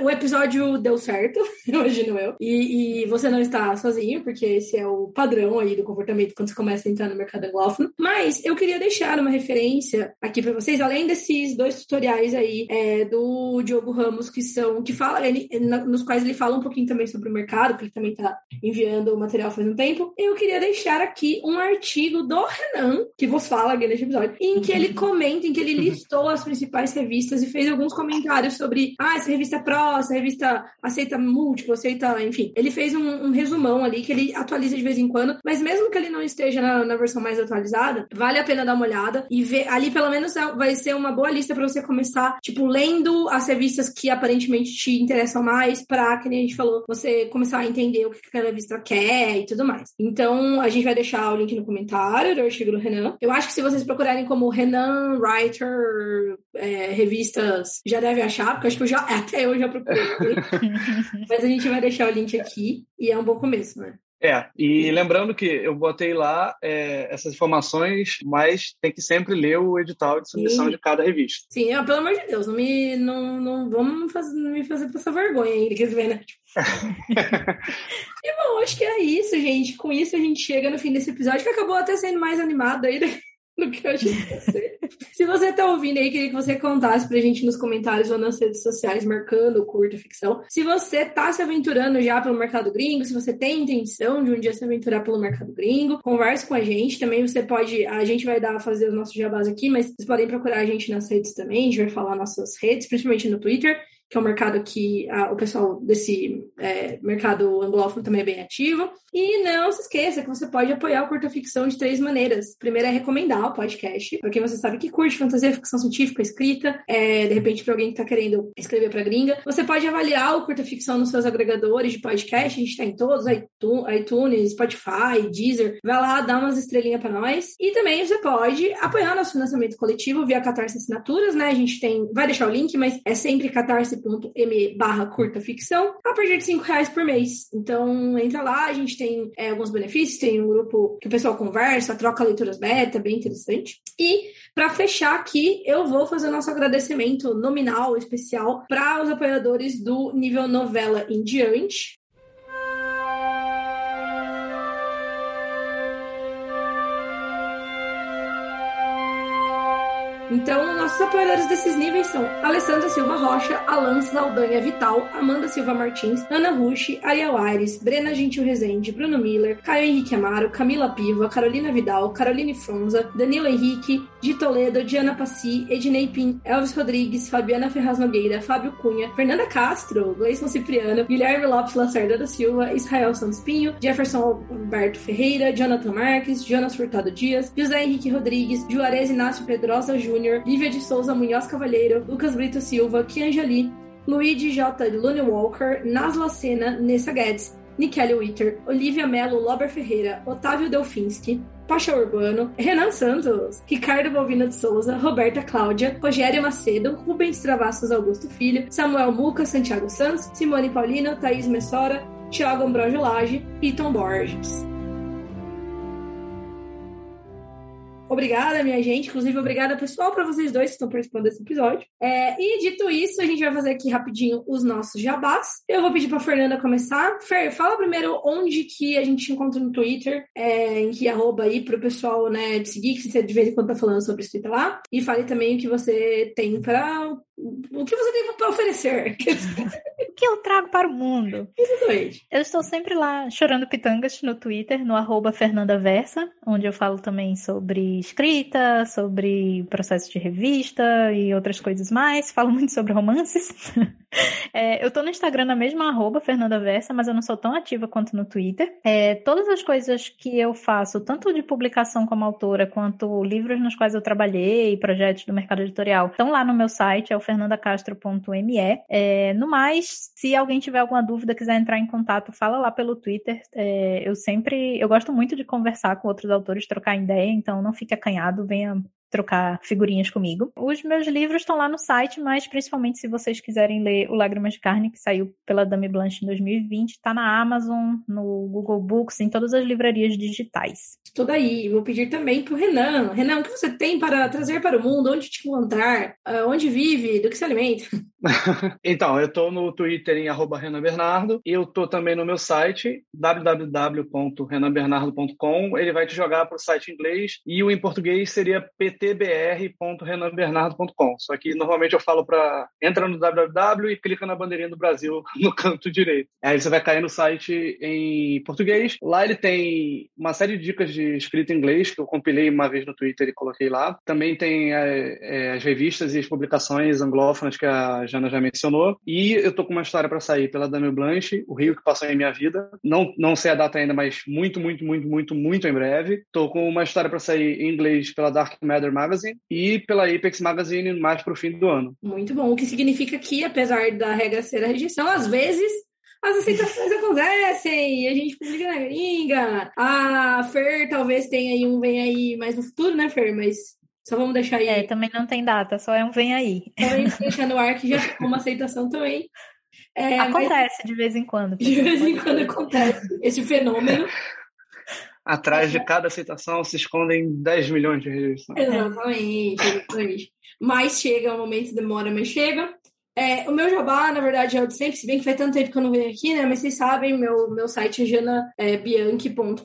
[SPEAKER 1] o episódio deu certo, imagino eu, e, e você não está sozinho, porque esse é o padrão aí do comportamento quando você começa a entrar no mercado anglófono. Mas eu queria deixar uma referência aqui para vocês, além desses dois tutoriais aí é, do Diogo Ramos, que são, que fala, ele, nos quais ele fala um pouquinho também sobre o mercado, porque ele também está enviando o material faz um tempo. Eu queria deixar aqui um artigo do Renan, que vos fala aqui neste episódio, em que ele comenta, em que ele listou as principais revistas e fez alguns comentários sobre, ah, essa revista é pró, essa revista aceita múltiplo, aceita, enfim. Ele fez um, um, resumão ali que ele atualiza de vez em quando, mas mesmo que ele não esteja na, na versão mais atualizada, vale a pena dar uma olhada e ver. Ali, pelo menos, é, vai ser uma boa lista para você começar, tipo, lendo as revistas que aparentemente te interessam mais, pra, que nem a gente falou, você começar a entender o que cada revista quer e tudo mais. Então, a gente vai deixar o link no comentário do artigo do Renan. Eu acho que se vocês procurarem como Renan Writer é, revistas, já deve achar, porque acho que eu já, até eu já procurei. Mas a gente vai deixar o link aqui e é um bom começo, né?
[SPEAKER 3] É, e lembrando que eu botei lá é, essas informações, mas tem que sempre ler o edital de submissão Sim. de cada revista.
[SPEAKER 1] Sim, eu, pelo amor de Deus, não me, não, não vamos fazer, não me fazer passar vergonha ainda, quer dizer, né? e bom, acho que é isso, gente. Com isso a gente chega no fim desse episódio, que acabou até sendo mais animado aí, né? Do que que ser. Se você tá ouvindo aí, queria que você contasse pra gente nos comentários ou nas redes sociais, marcando o curto ficção. Se você tá se aventurando já pelo mercado gringo, se você tem intenção de um dia se aventurar pelo mercado gringo, converse com a gente. Também você pode, a gente vai dar fazer os nossos jabás aqui, mas vocês podem procurar a gente nas redes também. A gente vai falar nossas redes, principalmente no Twitter que é um mercado que a, o pessoal desse é, mercado anglófono também é bem ativo. E não se esqueça que você pode apoiar o Curta Ficção de três maneiras. Primeiro é recomendar o podcast, para quem você sabe que curte fantasia, ficção científica, escrita, é, de repente para alguém que está querendo escrever para gringa. Você pode avaliar o Curta Ficção nos seus agregadores de podcast, a gente está em todos, iTunes, Spotify, Deezer. Vai lá, dá umas estrelinhas para nós. E também você pode apoiar nosso financiamento coletivo via Catarse Assinaturas, né? A gente tem, vai deixar o link, mas é sempre catarse.me barra curta ficção, a partir de cinco reais por mês. Então entra lá, a gente tem é, alguns benefícios, tem um grupo que o pessoal conversa, troca leituras beta, bem interessante. E para fechar aqui, eu vou fazer o nosso agradecimento nominal especial para os apoiadores do nível novela em diante. Então, nossos apoiadores desses níveis são Alessandra Silva Rocha, Alan Saldanha Vital, Amanda Silva Martins, Ana Rushi, Ariel Aires, Brena Gentil Rezende, Bruno Miller, Caio Henrique Amaro, Camila Piva, Carolina Vidal, Caroline Fronza, Danilo Henrique, de Toledo, Diana Passi, Ednei Pim, Elvis Rodrigues, Fabiana Ferraz Nogueira, Fábio Cunha, Fernanda Castro, Gleison Cipriano, Guilherme Lopes Lacerda da Silva, Israel Santos Pinho, Jefferson Alberto Ferreira, Jonathan Marques, Jonas Furtado Dias, José Henrique Rodrigues, Juarez Inácio Pedrosa Júnior, Júnior, Lívia de Souza Munhoz Cavalheiro, Lucas Brito Silva, Kianjali, Luigi J. Lune Walker, Nasla Sena, Nessa Guedes, Nikele Witter, Olivia Mello Lober Ferreira, Otávio Delfinski, Pacha Urbano, Renan Santos, Ricardo Balbino de Souza, Roberta Cláudia, Rogério Macedo, Rubens Travassos Augusto Filho, Samuel Muca, Santiago Santos, Simone Paulino, Thaís Messora, Thiago Ambrosio e Tom Borges. Obrigada, minha gente. Inclusive, obrigada, pessoal, para vocês dois que estão participando desse episódio. É, e dito isso, a gente vai fazer aqui rapidinho os nossos jabás. Eu vou pedir para Fernanda começar. Fer, fala primeiro onde que a gente te encontra no Twitter, é, em que arroba aí para o pessoal né, te seguir, que você de vez em quando tá falando sobre escrita lá. E fale também o que você tem para o que você tem para oferecer?
[SPEAKER 2] o que eu trago para o mundo?
[SPEAKER 1] Exatamente.
[SPEAKER 2] Eu estou sempre lá chorando pitangas no Twitter, no arroba FernandaVersa, onde eu falo também sobre escrita, sobre processo de revista e outras coisas mais. Falo muito sobre romances. é, eu estou no Instagram na mesma arroba FernandaVersa, mas eu não sou tão ativa quanto no Twitter. É, todas as coisas que eu faço, tanto de publicação como autora, quanto livros nos quais eu trabalhei, projetos do mercado editorial, estão lá no meu site, é o fernandacastro.me. É, no mais, se alguém tiver alguma dúvida, quiser entrar em contato, fala lá pelo Twitter. É, eu sempre, eu gosto muito de conversar com outros autores, trocar ideia, então não fique acanhado, venha trocar figurinhas comigo. Os meus livros estão lá no site, mas principalmente se vocês quiserem ler O Lágrimas de Carne, que saiu pela Dame Blanche em 2020, está na Amazon, no Google Books, em todas as livrarias digitais.
[SPEAKER 1] Tudo aí. Vou pedir também para o Renan. Renan, o que você tem para trazer para o mundo? Onde te encontrar? Uh, onde vive? Do que se alimenta?
[SPEAKER 3] então, eu estou no Twitter em arroba e eu estou também no meu site www.renanbernardo.com. Ele vai te jogar para o site em inglês e o em português seria pt tbr.renanbernardo.com. Só que normalmente eu falo para entra no www e clica na bandeirinha do Brasil no canto direito. Aí você vai cair no site em português. Lá ele tem uma série de dicas de escrita em inglês que eu compilei uma vez no Twitter e coloquei lá. Também tem é, é, as revistas e as publicações anglófonas que a Já mencionou. E eu tô com uma história para sair pela Dame Blanche, O Rio que Passou em Minha Vida. Não, não sei a data ainda, mas muito, muito, muito, muito, muito em breve. Tô com uma história para sair em inglês pela Dark Matter Magazine e pela Apex Magazine mais pro fim do ano.
[SPEAKER 1] Muito bom. O que significa que, apesar da regra ser a rejeição, às vezes as aceitações acontecem e a gente publica na gringa. A Fer talvez tenha aí um vem aí mais no futuro, né, Fer? Mas só vamos deixar aí.
[SPEAKER 2] É, também não tem data, só é um vem aí.
[SPEAKER 1] Vamos deixar no ar que já ficou uma aceitação também.
[SPEAKER 2] É, acontece mas... de vez em quando.
[SPEAKER 1] De vez em quando acontece esse fenômeno.
[SPEAKER 3] Atrás de cada aceitação se escondem 10 milhões de rejeições.
[SPEAKER 1] Exatamente, exatamente. Mas chega, o momento demora, mas chega. É, o meu jabá, na verdade, é o de sempre, se bem que faz tanto tempo que eu não venho aqui, né? Mas vocês sabem, meu, meu site é janabianchi.com.br.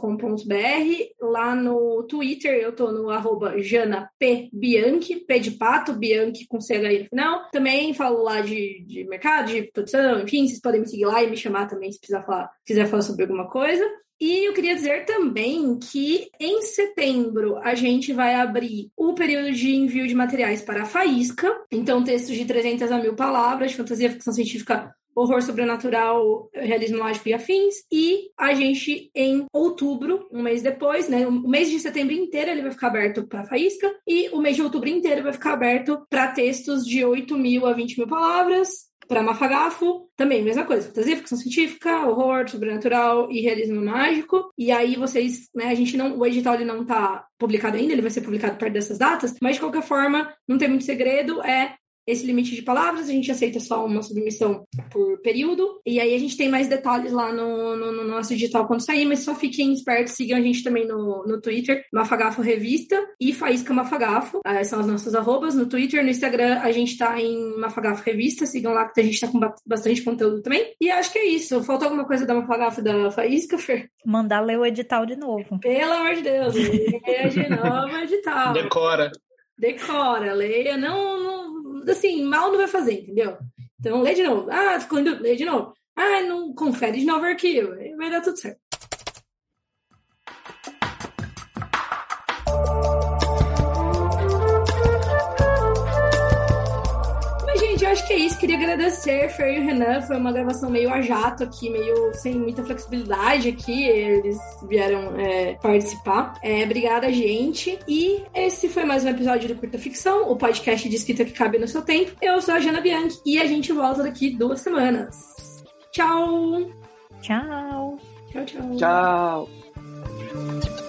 [SPEAKER 1] Lá no Twitter eu tô no arroba janapbianchi, P de pato, Bianchi com CH no final. Também falo lá de, de mercado, de produção, enfim, vocês podem me seguir lá e me chamar também se precisar falar, quiser falar sobre alguma coisa. E eu queria dizer também que em setembro a gente vai abrir o período de envio de materiais para a Faísca. Então, textos de 300 a mil palavras, fantasia, ficção científica, horror sobrenatural, realismo mágico e afins. E a gente, em outubro, um mês depois, né? O mês de setembro inteiro ele vai ficar aberto para faísca. E o mês de outubro inteiro vai ficar aberto para textos de 8 mil a 20 mil palavras para Mafagafo, também, mesma coisa. Fantasia, ficção científica, horror, sobrenatural e realismo mágico. E aí vocês, né, a gente não, o edital ele não tá publicado ainda, ele vai ser publicado perto dessas datas, mas de qualquer forma, não tem muito segredo, é esse limite de palavras, a gente aceita só uma submissão por período. E aí a gente tem mais detalhes lá no, no, no nosso digital quando sair, mas só fiquem espertos, sigam a gente também no, no Twitter, Mafagafo Revista e Faísca Mafagafo. Ah, são as nossas arrobas. No Twitter, no Instagram, a gente tá em Mafagafo Revista, sigam lá que a gente tá com bastante conteúdo também. E acho que é isso. Faltou alguma coisa da Mafagafo da Faísca, Fer?
[SPEAKER 2] Mandar ler o edital de novo.
[SPEAKER 1] Pelo amor de Deus, de novo o edital.
[SPEAKER 3] Decora.
[SPEAKER 1] Decora, leia. Não, não assim, mal não vai fazer, entendeu? Então, lê de novo. Ah, ficou indo, lê de novo. Ah, não confere de novo o arquivo. Vai dar tudo certo. Acho que é isso. Queria agradecer Fer e o Renan. Foi uma gravação meio a jato aqui, meio sem muita flexibilidade aqui. Eles vieram é, participar. É, obrigada, gente. E esse foi mais um episódio do Curta Ficção, o podcast de escrita que cabe no seu tempo. Eu sou a Jana Bianchi e a gente volta daqui duas semanas. Tchau!
[SPEAKER 2] Tchau!
[SPEAKER 1] Tchau, tchau.
[SPEAKER 3] Tchau!